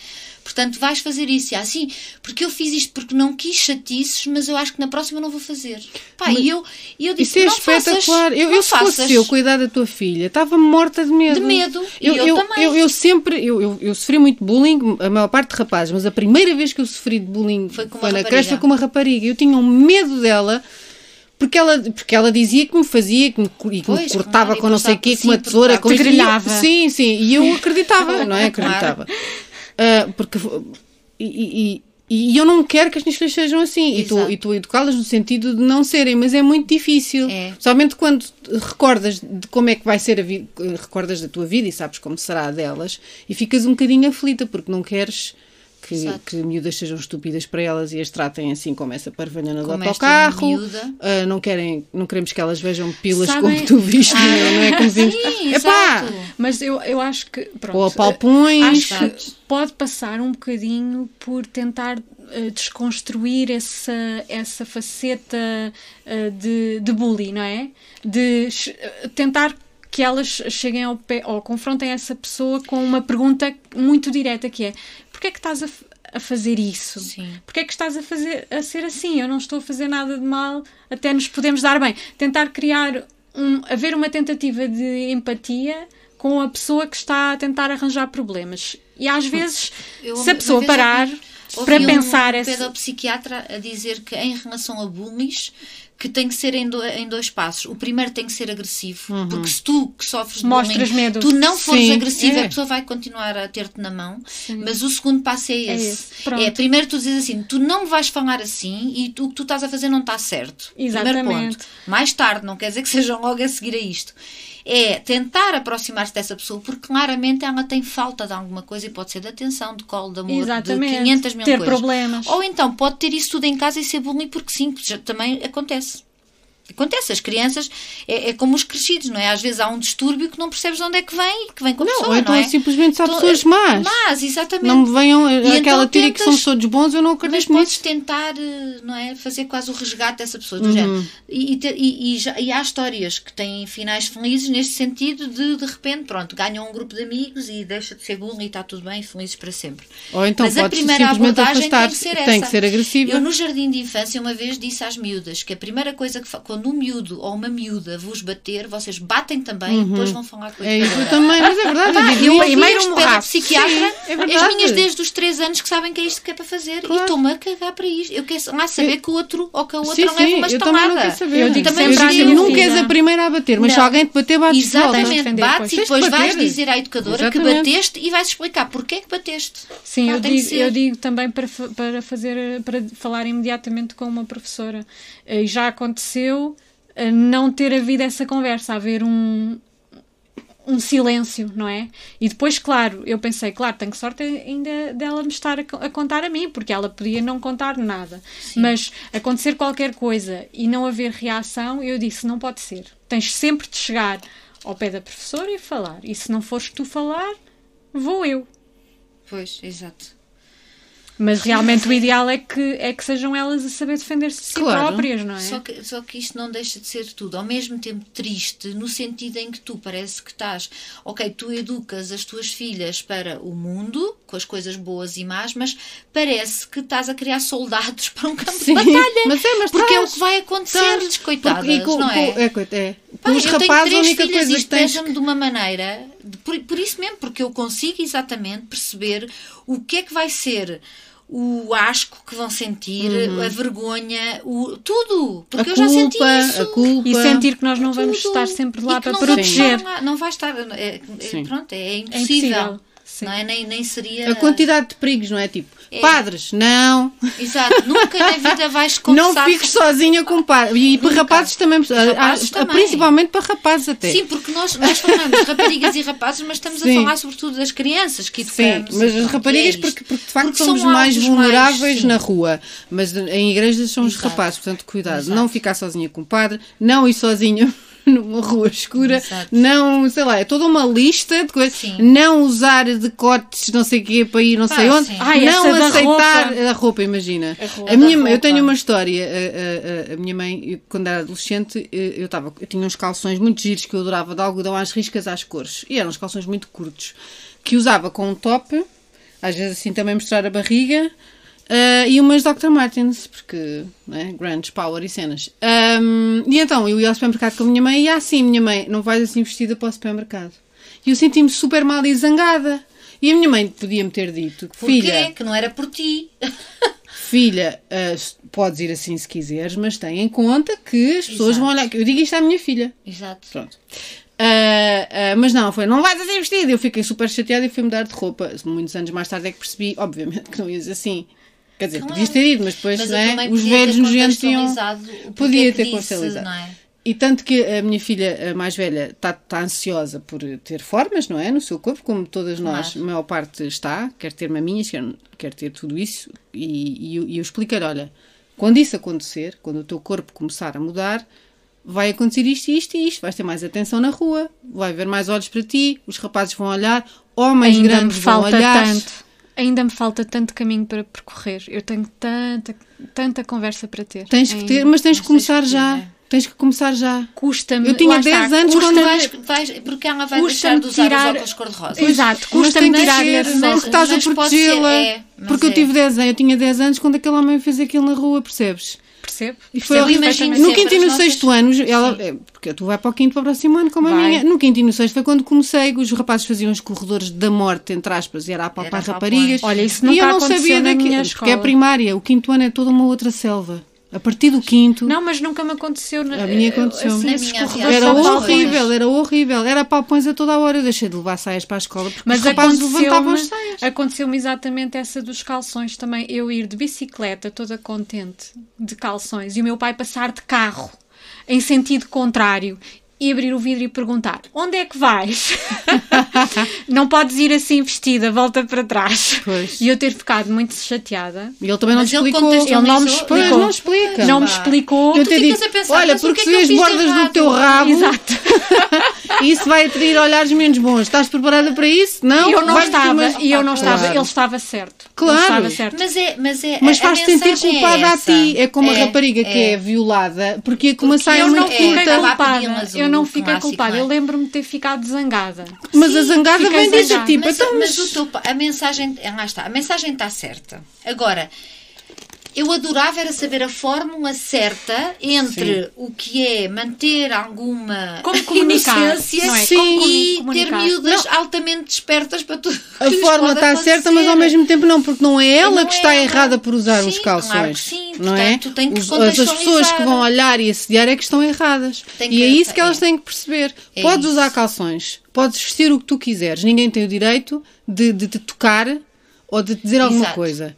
Portanto, vais fazer isso. E assim, porque eu fiz isto porque não quis chatices, mas eu acho que na próxima não vou fazer. Pá, e eu, e eu disse, Isso é não faças, espetacular. eu, não eu, se fosse faças. eu cuidar da tua filha, estava morta de medo. De medo. E Eu, eu eu, também. eu, eu sempre, eu, eu, sofri muito bullying, a maior parte de rapazes, mas a primeira vez que eu sofri de bullying Foi com uma na creche foi com uma rapariga. Eu tinha um medo dela. Porque ela, porque ela dizia que me fazia que me, e que me Pois, cortava claro, e com não sei o cortava- quê, com uma tesoura, com isto. Sim, sim, e eu acreditava, <laughs> não é? Claro. Acreditava. Ah, porque e, e- e- eu não quero que as minhas filhas sejam assim. E Exato. e estou a educá-las no sentido de não serem, mas é muito difícil. É. Somente quando recordas de como é que vai ser a vida, recordas da tua vida e sabes como será a delas, e ficas um bocadinho aflita porque não queres que, Exato. que miúdas sejam estúpidas para elas e as tratem assim como essa parvalhona do Como autocarro. miúda. Ah, não, querem, não queremos que elas vejam pilas Sabem- como tu viste, não é? Como vimos. Sim, Epá! Mas eu, eu acho que. Pronto, Ou apalpões. Acho Exato. que pode passar um bocadinho por tentar eh, desconstruir essa, essa faceta eh, de, de bullying, não é? De eh, tentar que elas cheguem ao pé ou confrontem essa pessoa com uma pergunta muito direta que é porquê é que estás a, a fazer isso? Sim. Porquê é que estás a, fazer, a ser assim? Eu não estou a fazer nada de mal, até nos podemos dar bem. Tentar criar, um, haver uma tentativa de empatia com a pessoa que está a tentar arranjar problemas. E às vezes, Eu se a pessoa parar ouvi- para ouvi pensar um essa- pedopsiquiatra a dizer que em relação a bullies que tem que ser em, do- em dois passos. O primeiro tem que ser agressivo, porque se tu que sofres de Mostras bullying, medo. tu não fores Sim, agressivo, é. a pessoa vai continuar a ter-te na mão. Mas o segundo passo é esse. esse, pronto. É, primeiro tu dizes assim, tu não me vais falar assim e tu, o que tu estás a fazer não está certo. Primeiro Exatamente. ponto. Mais tarde, não quer dizer que <laughs> sejam logo a seguir a isto. É tentar aproximar-se dessa pessoa, porque claramente ela tem falta de alguma coisa e pode ser de atenção, de colo, de amor, Exatamente. de 500 mil Ter coisas. problemas. Ou então pode ter isso tudo em casa e ser bullying, porque sim, também acontece. Acontece, as crianças é, é como os crescidos, não é? Às vezes há um distúrbio que não percebes de onde é que vem e que vem com a Não, pessoa, ou então não é? simplesmente são Então, pessoas é- más. Más, exatamente. Não me venham E aquela então teoria que somos todos bons, eu não mas acredito podes nisso. tentar, eh, não é? Fazer quase o resgate dessa pessoa, Uhum. do género. E, e, e- já- e há histórias que têm finais felizes neste sentido de, de repente, pronto, ganham um grupo de amigos e deixa de ser bullying e está tudo bem, felizes para sempre. Ou então Mas a primeira abordagem tem que ser Tem essa. que ser agressiva. Eu no jardim de infância uma vez disse às miúdas que a primeira coisa que fa... quando um miúdo ou uma miúda vos bater, vocês batem também e depois vão falar com a É isso educadora. também, mas é verdade. eu digo eu- primeiro um morraço. psiquiatra, Sim, é as verdade. minhas desde os 3 anos que sabem que é isto que é para fazer Claro. e estou-me a cagar para isto. Eu quero lá saber que o outro ou que a outra Sim, leva uma eu não quero saber. Eu digo também sempre digo, nunca és a primeira a bater, mas Não. se alguém te bater, bate de Exatamente, defender bates e de depois vais dizer à educadora que Exatamente. bateste e vais explicar porque é que bateste. Sim, Pá, eu que digo, eu digo também para, para fazer para falar imediatamente com uma professora. E já aconteceu eh, não ter havido essa conversa, haver um um silêncio, não é? E depois, claro, eu pensei, claro, tenho sorte ainda dela me estar a, a contar a mim, porque ela podia não contar nada. Mas acontecer qualquer coisa e não haver reação, eu disse, não pode ser. Tens sempre de chegar ao pé da professora e falar. E se não fores tu falar, vou eu. Pois, exato. Mas realmente o ideal é que, é que sejam elas a saber defender-se de si Claro. próprias, não é? Só que, só que isto não deixa de ser tudo, ao mesmo tempo triste, no sentido em que tu parece que estás, ok, tu educas as tuas filhas para o mundo, com as coisas boas e más, mas parece que estás a criar soldados <laughs> para um campo Sim, de batalha. mas é, mas porque é o que vai acontecer-lhes, Estás. coitadas, Porque- e com- não é? com- é, é. Com os eu tenho rapazes, a três única filhas coisa e que tens. pesa-me de uma maneira, de- por, por isso mesmo, porque eu consigo exatamente perceber o que é que vai ser o asco que vão sentir, a vergonha, o, tudo. Porque Uhum. A eu já senti culpa, isso. a culpa. E sentir que nós não vamos Tudo. estar sempre lá E que para não vamos proteger. estar lá, não vai estar. É, é- pronto, é É impossível. Sim. não é? Nem, nem seria. A quantidade de perigos, não é? Tipo, Padres, não. Exato, nunca na vida vais <laughs> Não confessar. fiques sozinha com padres. E para Nunca. rapazes também. Rapazes ah, também. Principalmente para rapazes até. Sim, porque nós, nós falamos raparigas e rapazes, mas estamos Sim. a falar sobretudo das crianças que Sim, educamos. mas e as raparigas, é porque, porque de facto Porque somos mais vulneráveis sim. na rua, mas em igrejas são os Exato. rapazes, portanto, cuidado. Exato. Não ficar sozinha com o padre, não ir sozinha <laughs> numa rua escura, Exato. não, sei lá, é toda uma lista de coisas. Sim. Não usar decotes, não sei o quê, para ir não Pá, sei onde. Ai, não aceitar roupa. a roupa, imagina. A roupa. A minha, Da eu tenho roupa. uma história. A, a- a- a minha mãe, quando era adolescente, eh, eu, tava, eu tinha uns calções muito giros que eu adorava, de algodão às riscas às cores. E eram uns calções muito curtos, que usava com um top, às vezes assim também mostrar a barriga, eh, e umas Dr. Martens, porque, né, grandes power e cenas. Ahm, e então, eu ia ao supermercado com a minha mãe e assim, minha mãe, não vais assim vestida para o supermercado. E eu senti-me super mal e zangada. E a minha mãe podia-me ter dito, Porquê? filha, Que não era por ti. <laughs> filha, ah, podes ir assim se quiseres, mas tem em conta que as pessoas Exato. vão olhar. Eu digo isto à minha filha. Exato. Pronto. Ah, ah, mas não, foi, não vais assim vestida. Eu fiquei super chateada e fui mudar de roupa. Muitos anos mais tarde é que percebi, obviamente, que não ias assim. Quer dizer, Claro. podias ter ido, mas depois Mas é? os velhos nojentos porquê Podia ter não é? E tanto que a minha filha a mais velha está tá ansiosa por ter formas, não é? No seu corpo, como todas nós, Claro. a maior parte está, quer ter maminhas, quer, quer ter tudo isso. E, e, eu- e eu expliquei-lhe: olha, quando isso acontecer, quando o teu corpo começar a mudar, vai acontecer isto, isto e isto. Vais ter mais atenção na rua, vai haver mais olhos para ti, os rapazes vão olhar, homens Ainda grandes vão olhar. tanto. Ainda me falta tanto caminho para percorrer. Eu tenho tanta, tanta conversa para ter. Tens que ter, mas tens que começar já. é. Tens que começar já. Custa-me. Eu tinha lá 10 está, anos quando- Vais, vais, porque ela vai deixar de usar tirar- os óculos cor-de-rosa. Exato, custa-me tirar-lhe mas- porque estás a protegê-la. é, porque eu é. tive 10 anos, eu tinha 10 anos quando aquele homem fez aquilo na rua, percebes? Percebo? E foi imagino No quinto e as no nossas- sexto ano, ela, é, porque tu vai para o quinto para o próximo ano como a Vai. minha. No quinto e no sexto foi quando comecei, os rapazes faziam os corredores da morte, entre aspas, e era a palpar Era raparigas. Olha, isso e nunca eu não sabia daquilo, minha porque é a escola. primária, o quinto ano é toda uma outra selva. A partir do quinto. Não, mas nunca me aconteceu. na- A minha aconteceu. Assim, esses minha corredores Era horrível, era horrível. Era palpões a toda a hora. Eu deixei de levar saias para a escola porque Mas os rapazes levantavam as aconteceu-me saias. aconteceu exatamente essa dos calções também. Eu ir de bicicleta toda contente de calções e o meu pai passar de carro em sentido contrário e abrir o vidro e perguntar: onde é que vais? <laughs> não podes ir assim vestida, volta para trás. Pois. E eu ter ficado muito chateada. E ele também não Mas te ele explicou. contextualizou- Ele não me Não, Pois, explicou. não explica. Não me explicou. Eu te digo, a pensar, olha, porque que se é que de bordas do teu rabo, Exato. <laughs> isso vai atrair olhares menos bons. Estás preparada para isso? Não? E eu não estava, e eu não Opa, estava, claro. ele estava certo. Claro. Ele estava certo. Mas é, mas é Mas a- a faz-te sentir mensagem culpada é a ti. É como a É, rapariga que é violada porque ia com uma saia eu muito é, curta. a Eu não fiquei culpada. é? Eu lembro-me de ter ficado zangada. Mas a zangada vem dizer tipo, mas, então, mas mas o teu pa- a mensagem, ah, lá está, a mensagem está certa. Agora, eu adorava era saber a fórmula certa entre o que é manter alguma Como <laughs> comunicar, inocência não é? Sim. Como e comunicar. ter miúdas altamente despertas para tudo. a fórmula está certa, mas ao mesmo tempo não, porque não é ela Não que é está ela. errada por usar Sim, os calções. claro que sim. Não é? Portanto, tem que Os- as, as pessoas que vão olhar e assediar é que estão erradas. Tem e que- é isso que elas é. têm que perceber. É podes isso. usar calções, podes vestir o que tu quiseres, ninguém tem o direito de, de te tocar ou de te dizer alguma Exato. coisa.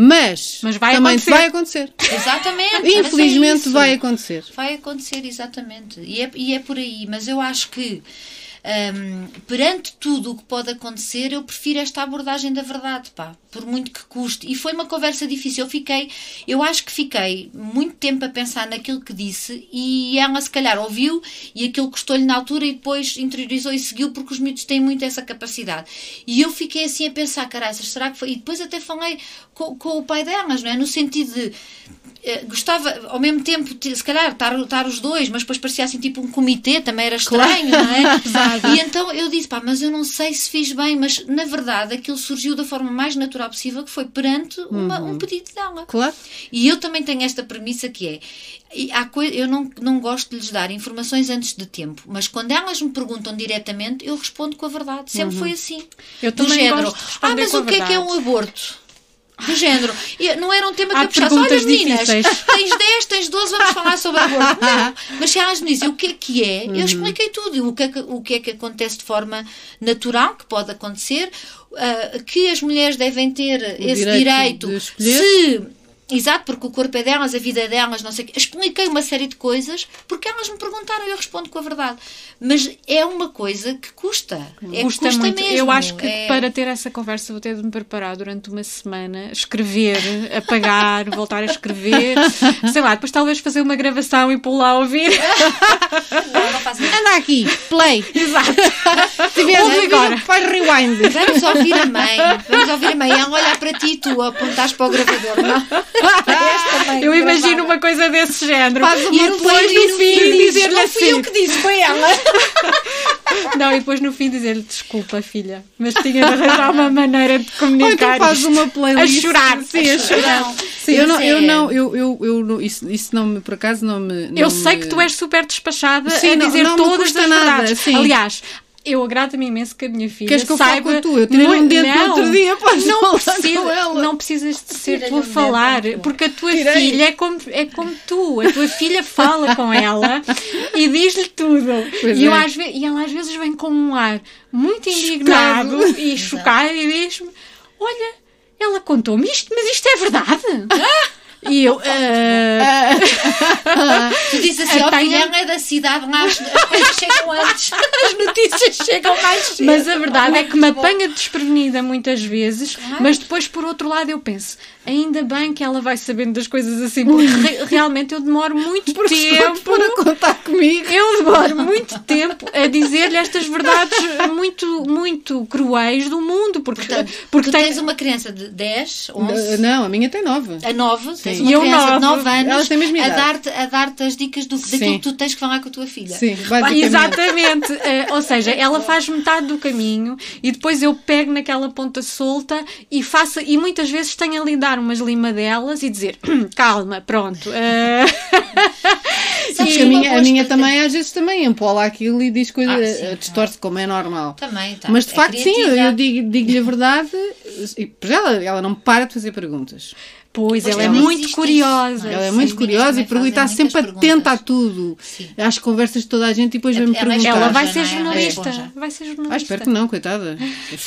Mas, Mas vai também te acontecer. vai acontecer. Exatamente. é Infelizmente isso. vai acontecer. Vai acontecer, exatamente. E é, e é por aí. Mas eu acho que, hum, perante tudo o que pode acontecer, eu prefiro esta abordagem da verdade, pá. Por muito que custe. E foi uma conversa difícil. Eu fiquei, eu acho que fiquei muito tempo a pensar naquilo que disse e ela, se calhar, ouviu e aquilo custou-lhe na altura e depois interiorizou e seguiu, porque os miúdos têm muito essa capacidade. E eu fiquei assim a pensar, caraças, será que foi? E depois até falei com, com o pai delas, não é? No sentido de eh, gostava ao mesmo tempo, te- se calhar, estar, estar os dois, mas depois parecia assim tipo um comitê, também era estranho, não é? <laughs> e então eu disse, pá, mas eu não sei se fiz bem, mas na verdade aquilo surgiu da forma mais natural possível, que foi perante uma- um pedido dela. Claro. E eu também tenho esta premissa que é, há eu não, não gosto de lhes dar informações antes de tempo, mas quando elas me perguntam diretamente, eu respondo com a verdade. Sempre foi assim. Eu Do também género, ah, mas o que é que é verdade." um aborto? Do género. E não era um tema que Há eu puxasse. Olha, meninas, difíceis. tens 10, tens 12, vamos falar sobre aborto. <laughs> Não. Mas se elas me dizem o que é que é, eu expliquei tudo. O que é que, o que é que acontece de forma natural, que pode acontecer, uh, que as mulheres devem ter O esse direito direito, se Exato, porque o corpo é delas, a vida é delas, não sei o quê. Expliquei uma série de coisas porque elas me perguntaram e eu respondo com a verdade. Mas é uma coisa que custa. É, Custa, custa muito. mesmo. Eu acho que É- para ter essa conversa vou ter de me preparar durante uma semana, escrever, apagar, <laughs> voltar a escrever, sei lá, depois talvez fazer uma gravação e pôr lá a ouvir. Não, não isso. Anda aqui, play. Exato. Se vídeo, agora. faz rewind. Vamos ouvir a mãe. Vamos ouvir a mãe. Ela olhar para ti e tu apontares para o gravador. Não? Eu imagino uma coisa desse género. Faz uma e depois no fim diz, dizer-lhe "Não fui assim. eu que disse, foi ela. <laughs> Não, e depois no fim dizer-lhe desculpa, filha, mas tinha de arranjar uma maneira de Ou comunicar. então faz isto." uma playlist. A chorar. Sim, a chorar. Não. Sim, eu não, eu não, eu, eu, eu isso, isso não me, por acaso não me. Eu não sei me- que tu és super despachada Sim, a dizer não todas as nada, verdades. sim. Aliás, eu agrada-me imenso que a minha filha Queres que eu saiba... com tu? Eu tirei Não- um dente no não. outro dia, podes não, falar precisa, com ela. não precisas de ser tu a falar, porque a tua Tirei. filha é como, é como tu. A tua filha fala com <laughs> ela e diz-lhe tudo. Pois e, eu é. às ve- e ela às vezes vem com um ar muito indignado Chocado. e chocado e diz-me: Olha, ela contou-me isto, mas isto é verdade? <laughs> E eu, "Ah, <laughs> Tu dizes assim, filha, ela é da cidade, lá as, as coisas chegam antes. <laughs> As notícias chegam mais cedo. Mas a verdade é que me apanha desprevenida muitas vezes, mas depois, por outro lado, eu penso, ainda bem que ela vai sabendo das coisas assim, porque re- realmente eu demoro muito <laughs> for tempo. pôr a contar comigo. Eu demoro muito tempo a dizer-lhe estas verdades muito, muito cruéis do mundo, porque, Portanto, porque tu tem- tens uma criança de 10, 11, Não, a minha tem nove. a 9, tens Sim. uma E eu criança de nove. 9 anos a mesma a idade. dar-te a dar as dicas do, daquilo Sim. que tu tens que falar com a tua filha. Sim, basicamente. Exatamente. <laughs> Eh, ou seja, ela faz metade do caminho e depois eu pego naquela ponta solta e faço, e muitas vezes tenho ali de dar umas limadelas e dizer calma, pronto. <laughs> Sabes que a minha, a minha também às vezes também empola aquilo e diz coisas, Ah, eh, distorce como é normal. Também, tá. Mas de É facto, sim, eu, criativa. eu digo- digo-lhe a verdade. E, ela, ela não para de fazer perguntas. Pois, Pois ela é também muito existe curiosa. Ela é muito curiosa e pergunta, está sempre atenta a tudo. Sim. Às conversas de toda a gente e depois vem-me Ela é perguntar. Ela vai ser é? Ela é jornalista. esponja. Vai ser Ah, jornalista. espero que não, coitada.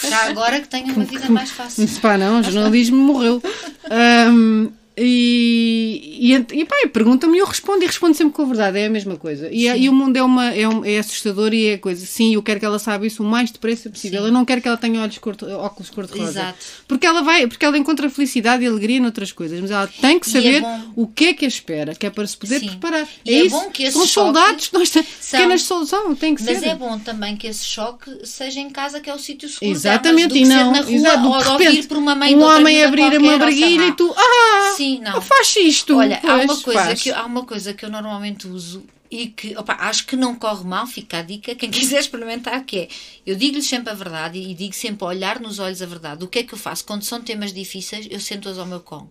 Já agora que tenha uma vida mais fácil. Se pá, não, o jornalismo morreu. <laughs> Ahm, e, e, e pá, pergunta-me e eu respondo e respondo sempre com a verdade, é a mesma coisa. E, é- e o mundo é, uma, é, um- é assustador e é coisa. Sim, eu quero que ela saiba isso o mais depressa possível. Sim. Eu não quero que ela tenha olhos cor, óculos cor-de-rosa. Exato. Porque ela vai, porque ela encontra felicidade e alegria noutras coisas, mas ela tem que é saber bom. o que é que a espera, que é para se poder Sim. preparar. E é isso. bom que esse São soldados nós temos. são- Pequenas solução, tem que Mas ser. é bom também que esse choque seja em casa, que é o sítio seguro Exatamente, delas, e não, na rua exato, ou de repente, por uma mãe um homem abrir uma lá. e tu, ah, Sim, não. faz isto. Olha, há uma, Pois, coisa faz. que, eu- há uma coisa que eu normalmente uso e que opa, acho que não corre mal, fica a dica, quem <laughs> quiser experimentar, que é eu digo-lhes sempre a verdade e digo sempre olhar nos olhos a verdade. O que é que eu faço? Quando são temas difíceis, eu sento-as ao meu colo.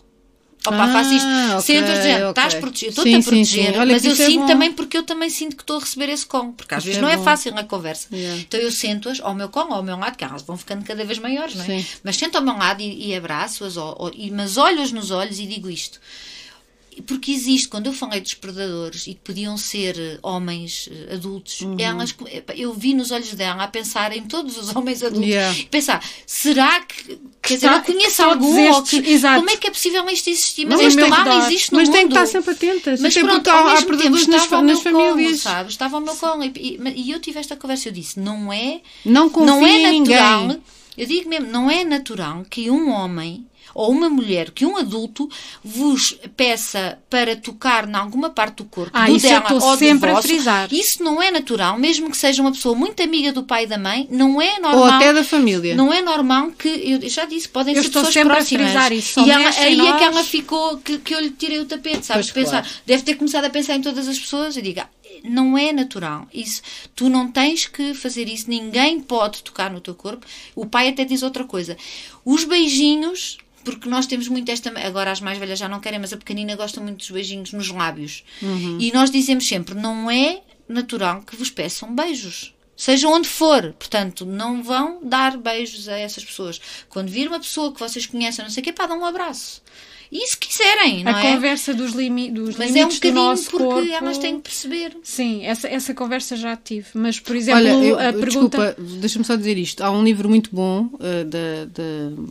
Opa, Ah, faço isto. ok, Sento-as dizendo, ok. estás protegido, estou-te a proteger. Olha mas eu é sinto também porque eu também sinto que estou a receber esse colo, porque às Isso vezes é não é bom. fácil na conversa. Yeah. Então eu sento-as ao meu colo, ao meu lado, que elas vão ficando cada vez maiores, não é? Sim. Mas sento ao meu lado e, e abraço-as, ou- ou- mas olho-as nos olhos e digo isto. Porque existe, quando eu falei dos predadores e que podiam ser eh, homens eh, adultos, Uhum. elas, epá, eu vi nos olhos dela a pensar em todos os <laughs> homens adultos. Yeah. E pensar, será que. Quer dizer, eu conheço algum ou dizestes- que. Como é que é possível isto existir? Mas Não, este mas tem- mal existe no mas mundo. tem que estar sempre atentas. Mas até pronto, ao há, há mesmo tempo predadores nas, estava ao nas meu colo, famílias. sabes? Estava ao meu colo. E, e- eu tive esta conversa. Eu disse: não é, Não não é natural. ninguém. Eu digo mesmo: não é natural que um homem ou uma mulher, que um adulto vos peça para tocar em alguma parte do corpo Ah, do isso dela ou sempre a vosso. frisar. Isso não é natural, mesmo que seja uma pessoa muito amiga do pai e da mãe, não é normal. Ou até da família. Não é normal que, eu já disse, podem Eu ser estou pessoas sempre a próximas. frisar isso, E ela, aí é que nós. ela ficou, que, que eu lhe tirei o tapete, sabes? Pois, Pensar, claro. deve ter começado a pensar em todas as pessoas e diga, não é natural. Isso, tu não tens que fazer isso, ninguém pode tocar no teu corpo. O pai até diz outra coisa. Os beijinhos, porque nós temos muito esta. Agora as mais velhas já não querem, mas a pequenina gosta muito dos beijinhos nos lábios. Uhum. E nós dizemos sempre: não é natural que vos peçam beijos. Seja onde for, portanto, não vão dar beijos a essas pessoas. Quando vir uma pessoa que vocês conhecem, não sei o quê, pá, dão um abraço. E se quiserem, não a é? conversa dos, limi dos Mas é um limites do bocadinho nosso porque corpo. elas têm que perceber. Sim, essa, essa conversa já tive. Mas, por exemplo, Olha, eu- a pergunta. desculpa, deixa-me só dizer isto. Há um livro muito bom uh, da, da,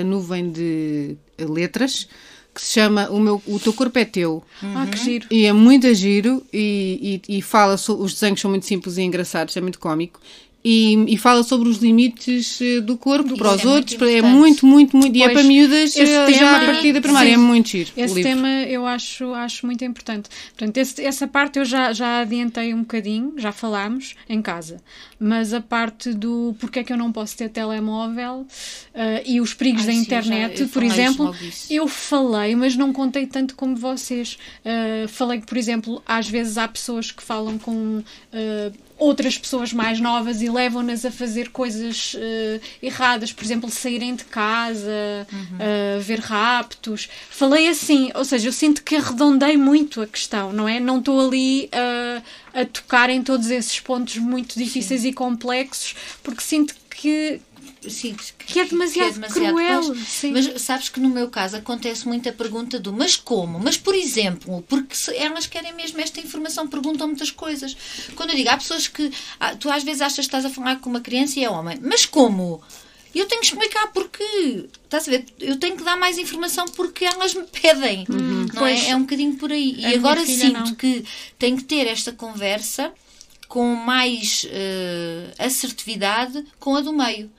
da nuvem de letras que se chama O, meu, o Teu Corpo é Teu. Ah, que giro. E é muito a giro e, e, e fala so- os desenhos são muito simples e engraçados, é muito cómico. E, e fala sobre os limites eh, do corpo para os é outros. É muito, muito, muito. e é para miúdas eh, tema- já a partir da primária. Sim. É muito giro. Esse tema eu acho, acho muito importante. Portanto, esse- essa parte eu já, já adiantei um bocadinho, já falámos em casa. Mas a parte do porque é que eu não posso ter telemóvel eh, e os perigos Ai, da sim, internet, já- por exemplo, eu falei, mas não contei tanto como vocês. Eh, falei que, por exemplo, às vezes há pessoas que falam com. eh, Outras pessoas mais novas e levam-nas a fazer coisas eh, erradas, por exemplo, saírem de casa, Uhum. eh, ver raptos. Falei assim, ou seja, eu sinto que arredondei muito a questão, não é? Não estou ali eh, a tocar em todos esses pontos muito difíceis e complexos, porque sinto que, Sim, que é demasiado, cruel. pois. sim. Mas sabes que no meu caso acontece muito a pergunta do mas como? Mas por exemplo, porque elas querem mesmo esta informação, perguntam muitas coisas. Quando eu digo, há pessoas que tu às vezes achas que estás a falar com uma criança e é homem, mas como? Eu tenho que explicar porque, estás a ver? Eu tenho que dar mais informação porque elas me pedem. Não Pois. é? é um bocadinho por aí. E agora sinto não. que tenho que ter esta conversa com mais eh, assertividade com a do meio.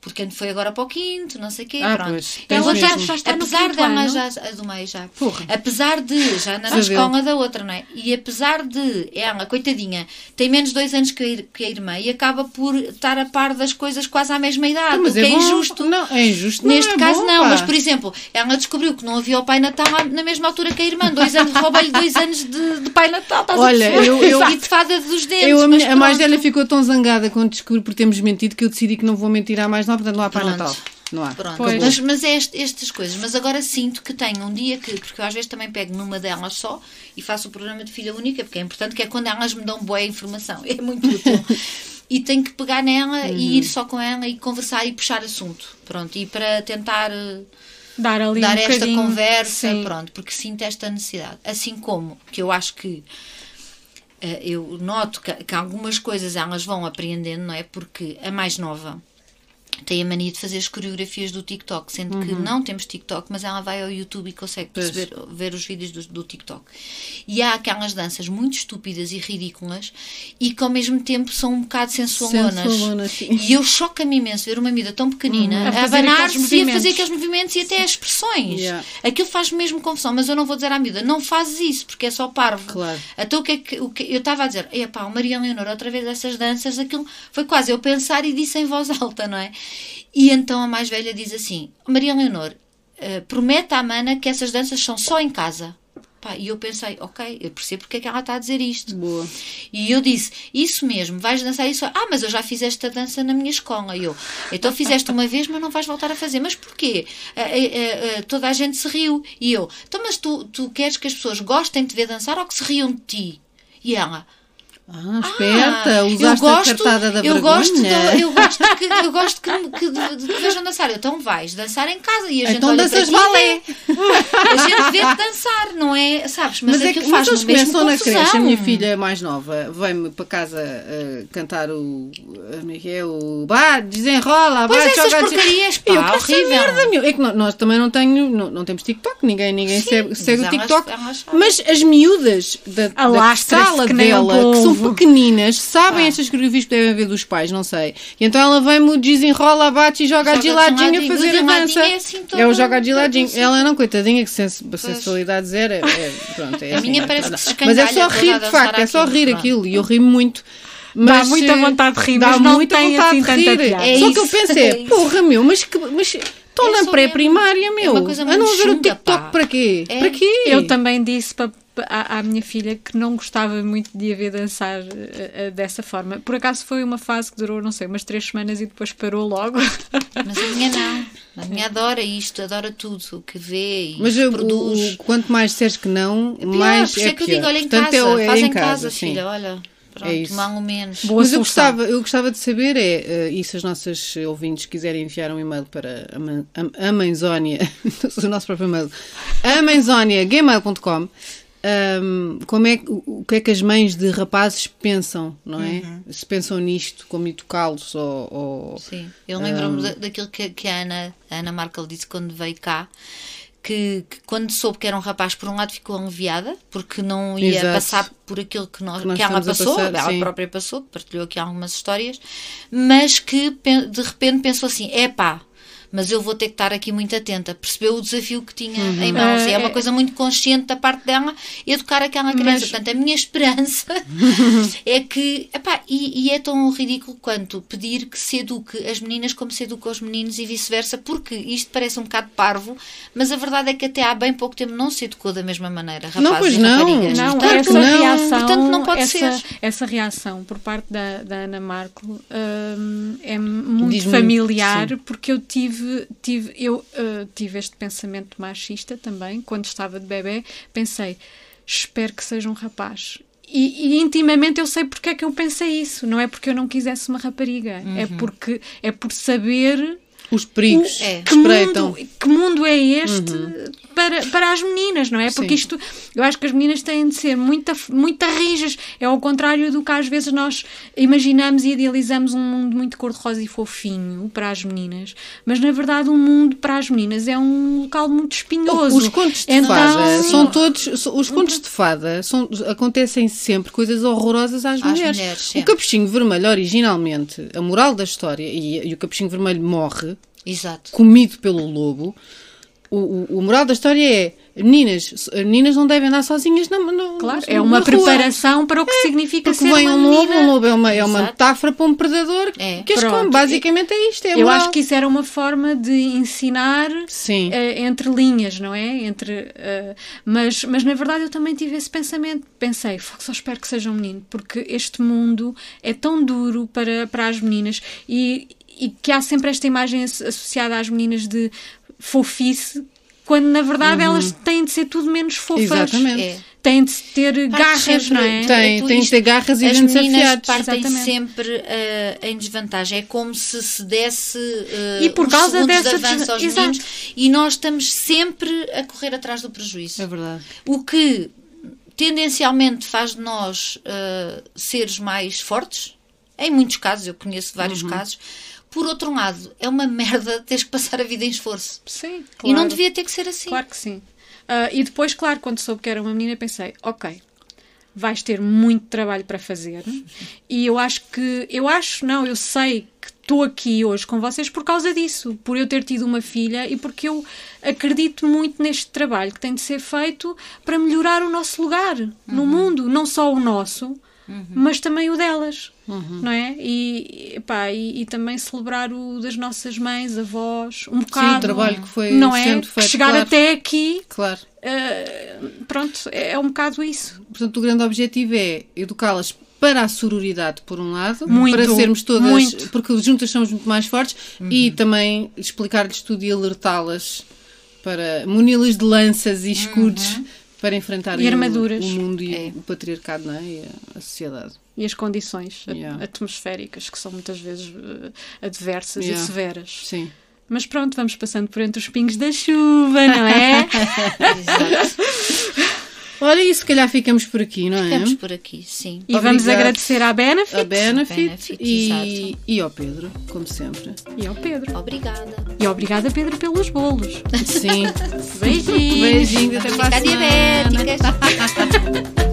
Porque foi agora para o quinto, não sei o quê, Ah, pronto. pois, Ela tens já, já está no apesar quinto dela ano. já, a do meio já, Porra. apesar de, já anda na escola da outra, não é? E apesar de ela, coitadinha, tem menos dois anos que a, que a irmã e acaba por estar a par das coisas quase à mesma idade, Mas o que é, bom. injusto. Não, é injusto. Neste não é caso, bom, não, pá. mas por exemplo, ela descobriu que não havia o Pai Natal na mesma altura que a irmã. Dois anos, rouba-lhe dois anos de, de Pai Natal. Estás Olha, a eu- eu- E de fada dos dentes. Eu, a, minha- a mais velha ficou tão zangada quando descobri por termos mentido que eu decidi que não vou mentir à mais nova, portanto não há Pai Pronto. Natal. Não há. Pronto, Pois. mas, mas é este- estas coisas. Mas agora sinto que tenho um dia que, porque eu às vezes também pego numa delas só e faço o programa de filha única, porque é importante que é quando elas me dão boa informação. <laughs> É muito útil. E tenho que pegar nela Uhum. e ir só com ela e conversar e puxar assunto. Pronto, e para tentar eh, dar ali dar um esta bocadinho, conversa, sim. pronto, porque sinto esta necessidade. Assim como que eu acho que eh, eu noto que, que algumas coisas elas vão apreendendo, não é? Porque a mais nova tem a mania de fazer as coreografias do TikTok, sendo que não temos TikTok, mas ela vai ao YouTube e consegue Pois. perceber, ver os vídeos do, do TikTok. E há aquelas danças muito estúpidas e ridículas e que ao mesmo tempo são um bocado sensualonas. Sim. E eu choca-me imenso ver uma miúda tão pequenina A a, abanar-se e a fazer aqueles movimentos e até as expressões. Yeah. Aquilo faz mesmo confusão, mas eu não vou dizer à miúda, não fazes isso, porque é só parvo. Claro. Então o que é que, o que eu estava a dizer? Epá, o Maria Leonor, outra vez essas danças, aquilo foi quase eu pensar e disse em voz alta, não é? E então a mais velha diz assim: Maria Leonor, eh, promete à mana que essas danças são só em casa. Pá, e eu pensei, ok, eu percebo porque é que ela está a dizer isto. Boa. E eu disse, isso mesmo, vais dançar isso? Ah, mas eu já fiz esta dança na minha escola. E eu, então fizeste uma vez, mas não vais voltar a fazer. Mas porquê? Ah, ah, ah, ah, toda a gente se riu. E eu, então mas tu, tu queres que as pessoas gostem de te ver dançar ou que se riam de ti? E ela, Ah, esperta, ah, usaste a cartada da eu vergonha. gosto, de, eu gosto que, <laughs> eu gosto que, que de, de te vejam dançar. Então vais dançar em casa e a gente Então olha para danças e balé. vê. A gente vê-te dançar, não é? Sabes? Mas, Mas, é que faz eles mesmo começam na creche. A minha filha mais nova veio-me para casa uh, cantar o. Como é que é? O. Bah, desenrola, Pois vai, essas joga- porcarias, pá, eu, que essa horrível. merda, meu. É que nó- nós também não, tenho, não, não temos TikTok, ninguém, ninguém Sim, segue, segue o TikTok. elas mas as miúdas da, da sala dela, que são. Pequeninas, sabem Ah. estas coreografias que devem ver dos pais, não sei. E então ela vem-me o desenrola, bate e joga, Joga de ladinho a fazer a dança. é assim é o joga de ladinho. assim. Ela não, coitadinha, que sens sensualidade zero. É, é- pronto, é A assim, minha parece que se Mas é só rir, de facto, é só rir aquilo. E eu ri muito. Dá Mas, muita eh, vontade de rir, dá mas não muita tem vontade assim de tanta rir. piada. É Só que eu isso, pensei, <laughs> é isso. porra, meu, mas que. Mas, Estão É na pré-primária, mesmo. meu. É uma coisa Andam a ver o TikTok pá. para quê? É. Para quê? Eu também disse pa- pa- à, à minha filha que não gostava muito de a ver dançar eh, eh, dessa forma. Por acaso foi uma fase que durou, não sei, umas três semanas e depois parou logo. Mas a minha não. A minha <laughs> adora isto, adora tudo o que vê e Mas eu- produz. o- quanto mais disseres que não, É pior, mais por isso é é que eu digo, olha em Portanto, casa, é- é faz em em casa, sim. filha, olha. Pronto, é isso. mal ou menos. Boa Mas eu gostava, eu gostava de saber é, eh, e se as nossas ouvintes quiserem enviar um e-mail para a Mãezónia, <laughs> o nosso próprio e-mail, amãezónia.gmail.com ahm, como é, o, que é que as mães de rapazes pensam, não é? Se pensam nisto, como educá-los ou, ou- Sim, eu lembro-me da- daquilo que, que a Ana, a Ana Markel disse quando veio cá. Que, que quando soube que era um rapaz, por um lado ficou aliviada, porque não ia Exato. passar por aquilo que, nós, Que nós que ela passou, passar, ela sim. própria passou, partilhou aqui algumas histórias, mas que de repente pensou assim: epá, mas eu vou ter que estar aqui muito atenta. Percebeu o desafio que tinha Uhum. em mãos. é Ah, uma é- coisa muito consciente da parte dela educar aquela criança. Mas- Portanto, a minha esperança <laughs> é que. Epá, e, e é tão ridículo quanto pedir que se eduque as meninas como se educa os meninos e vice-versa, porque isto parece um bocado parvo, mas a verdade é que até há bem pouco tempo não se educou da mesma maneira. Rapazes Não, pois e não. raparigas. Não, Portanto, essa não. reação, Portanto, não pode essa, ser. essa reação por parte da, da Ana Marco hum, é muito familiar sim. porque eu tive, tive, eu, uh, tive este pensamento machista também quando estava de bebê. Pensei, espero que seja um rapaz. E, e intimamente eu sei porque é que eu pensei isso. Não é porque eu não quisesse uma rapariga, é Uhum. porque é por saber os perigos o- É. que mundo, que mundo é este para, para as meninas, não é? Porque Sim. isto, eu acho que as meninas têm de ser muito, muito rijas. É ao contrário do que às vezes nós imaginamos e idealizamos um mundo muito cor-de-rosa e fofinho para as meninas. Mas na verdade, um mundo para as meninas é um local muito espinhoso. Os contos de Então- fada são todos. Os contos de fada são, acontecem sempre coisas horrorosas às, Às mulheres. mulheres, o capuchinho vermelho, originalmente, a moral da história, e, e o capuchinho vermelho morre, Exato. comido pelo lobo. O, o, o moral da história é: meninas, as meninas não devem andar sozinhas na, na, Claro, é uma preparação para o que significa Porque ser vem uma um lobo, menina. um lobo é uma, é uma Exato. metáfora para um predador É. que as come. Basicamente é isto. É Eu moral. acho que isso era uma forma de ensinar Sim. eh, entre linhas, não é? Entre, eh, mas, mas na verdade eu também tive esse pensamento. Pensei, "Fogo, só espero que seja um menino, porque este mundo é tão duro para, para as meninas e, e que há sempre esta imagem asso- associada às meninas de fofice, quando na verdade elas têm de ser tudo menos fofas. Uhum. Exatamente. É. Têm de ter Parte garras, sempre- não é? Tem, tu- tem de ter garras e As dentes meninas afiados. partem Exatamente. sempre eh, em desvantagem. É como se se desse eh, E por uns causa dessa de avanço aos des- meninos Exato. e nós estamos sempre a correr atrás do prejuízo. É verdade. O que tendencialmente faz de nós eh, seres mais fortes. Em muitos casos, eu conheço vários Uhum. casos. Por outro lado, é uma merda teres que passar a vida em esforço. Sim, E não claro. devia ter que ser assim. Claro que sim. Ah, e depois, claro, quando soube que era uma menina, pensei, ok, vais ter muito trabalho para fazer. E eu acho que, eu acho, não, eu sei que estou aqui hoje com vocês por causa disso, por eu ter tido uma filha e porque eu acredito muito neste trabalho que tem de ser feito para melhorar o nosso lugar no mundo, não só o nosso, mas também o delas, não é? E, epá, e, e também celebrar o das nossas mães, avós, um bocado. trabalho que foi não é? sendo Que feito, chegar claro. até aqui, Claro. uh, pronto, é, é um bocado isso. Portanto, o grande objetivo é educá-las para a sororidade, por um lado, Muito, para sermos todas, muito. porque juntas somos muito mais fortes, e também explicar-lhes tudo e alertá-las para muni-las de lanças e escudos para enfrentarem E o- armaduras. O, mundo e É. o patriarcado não é? e a, sociedade. E as condições Yeah. atmosféricas, que são muitas vezes uh, adversas Yeah. e severas. Sim. Mas pronto, vamos passando por entre os pingos da chuva, não é? <laughs> <laughs> Exato. Olha, e se calhar ficamos por aqui, não é? Ficamos por aqui, sim. E vamos Obrigado. agradecer à Benefit A Benefit, Benefit, e, e ao Pedro, como sempre. e ao Pedro. Obrigada. E obrigada, Pedro, pelos bolos. Sim. <laughs> Beijinhos. Beijinhos, até para a Fica semana. <laughs>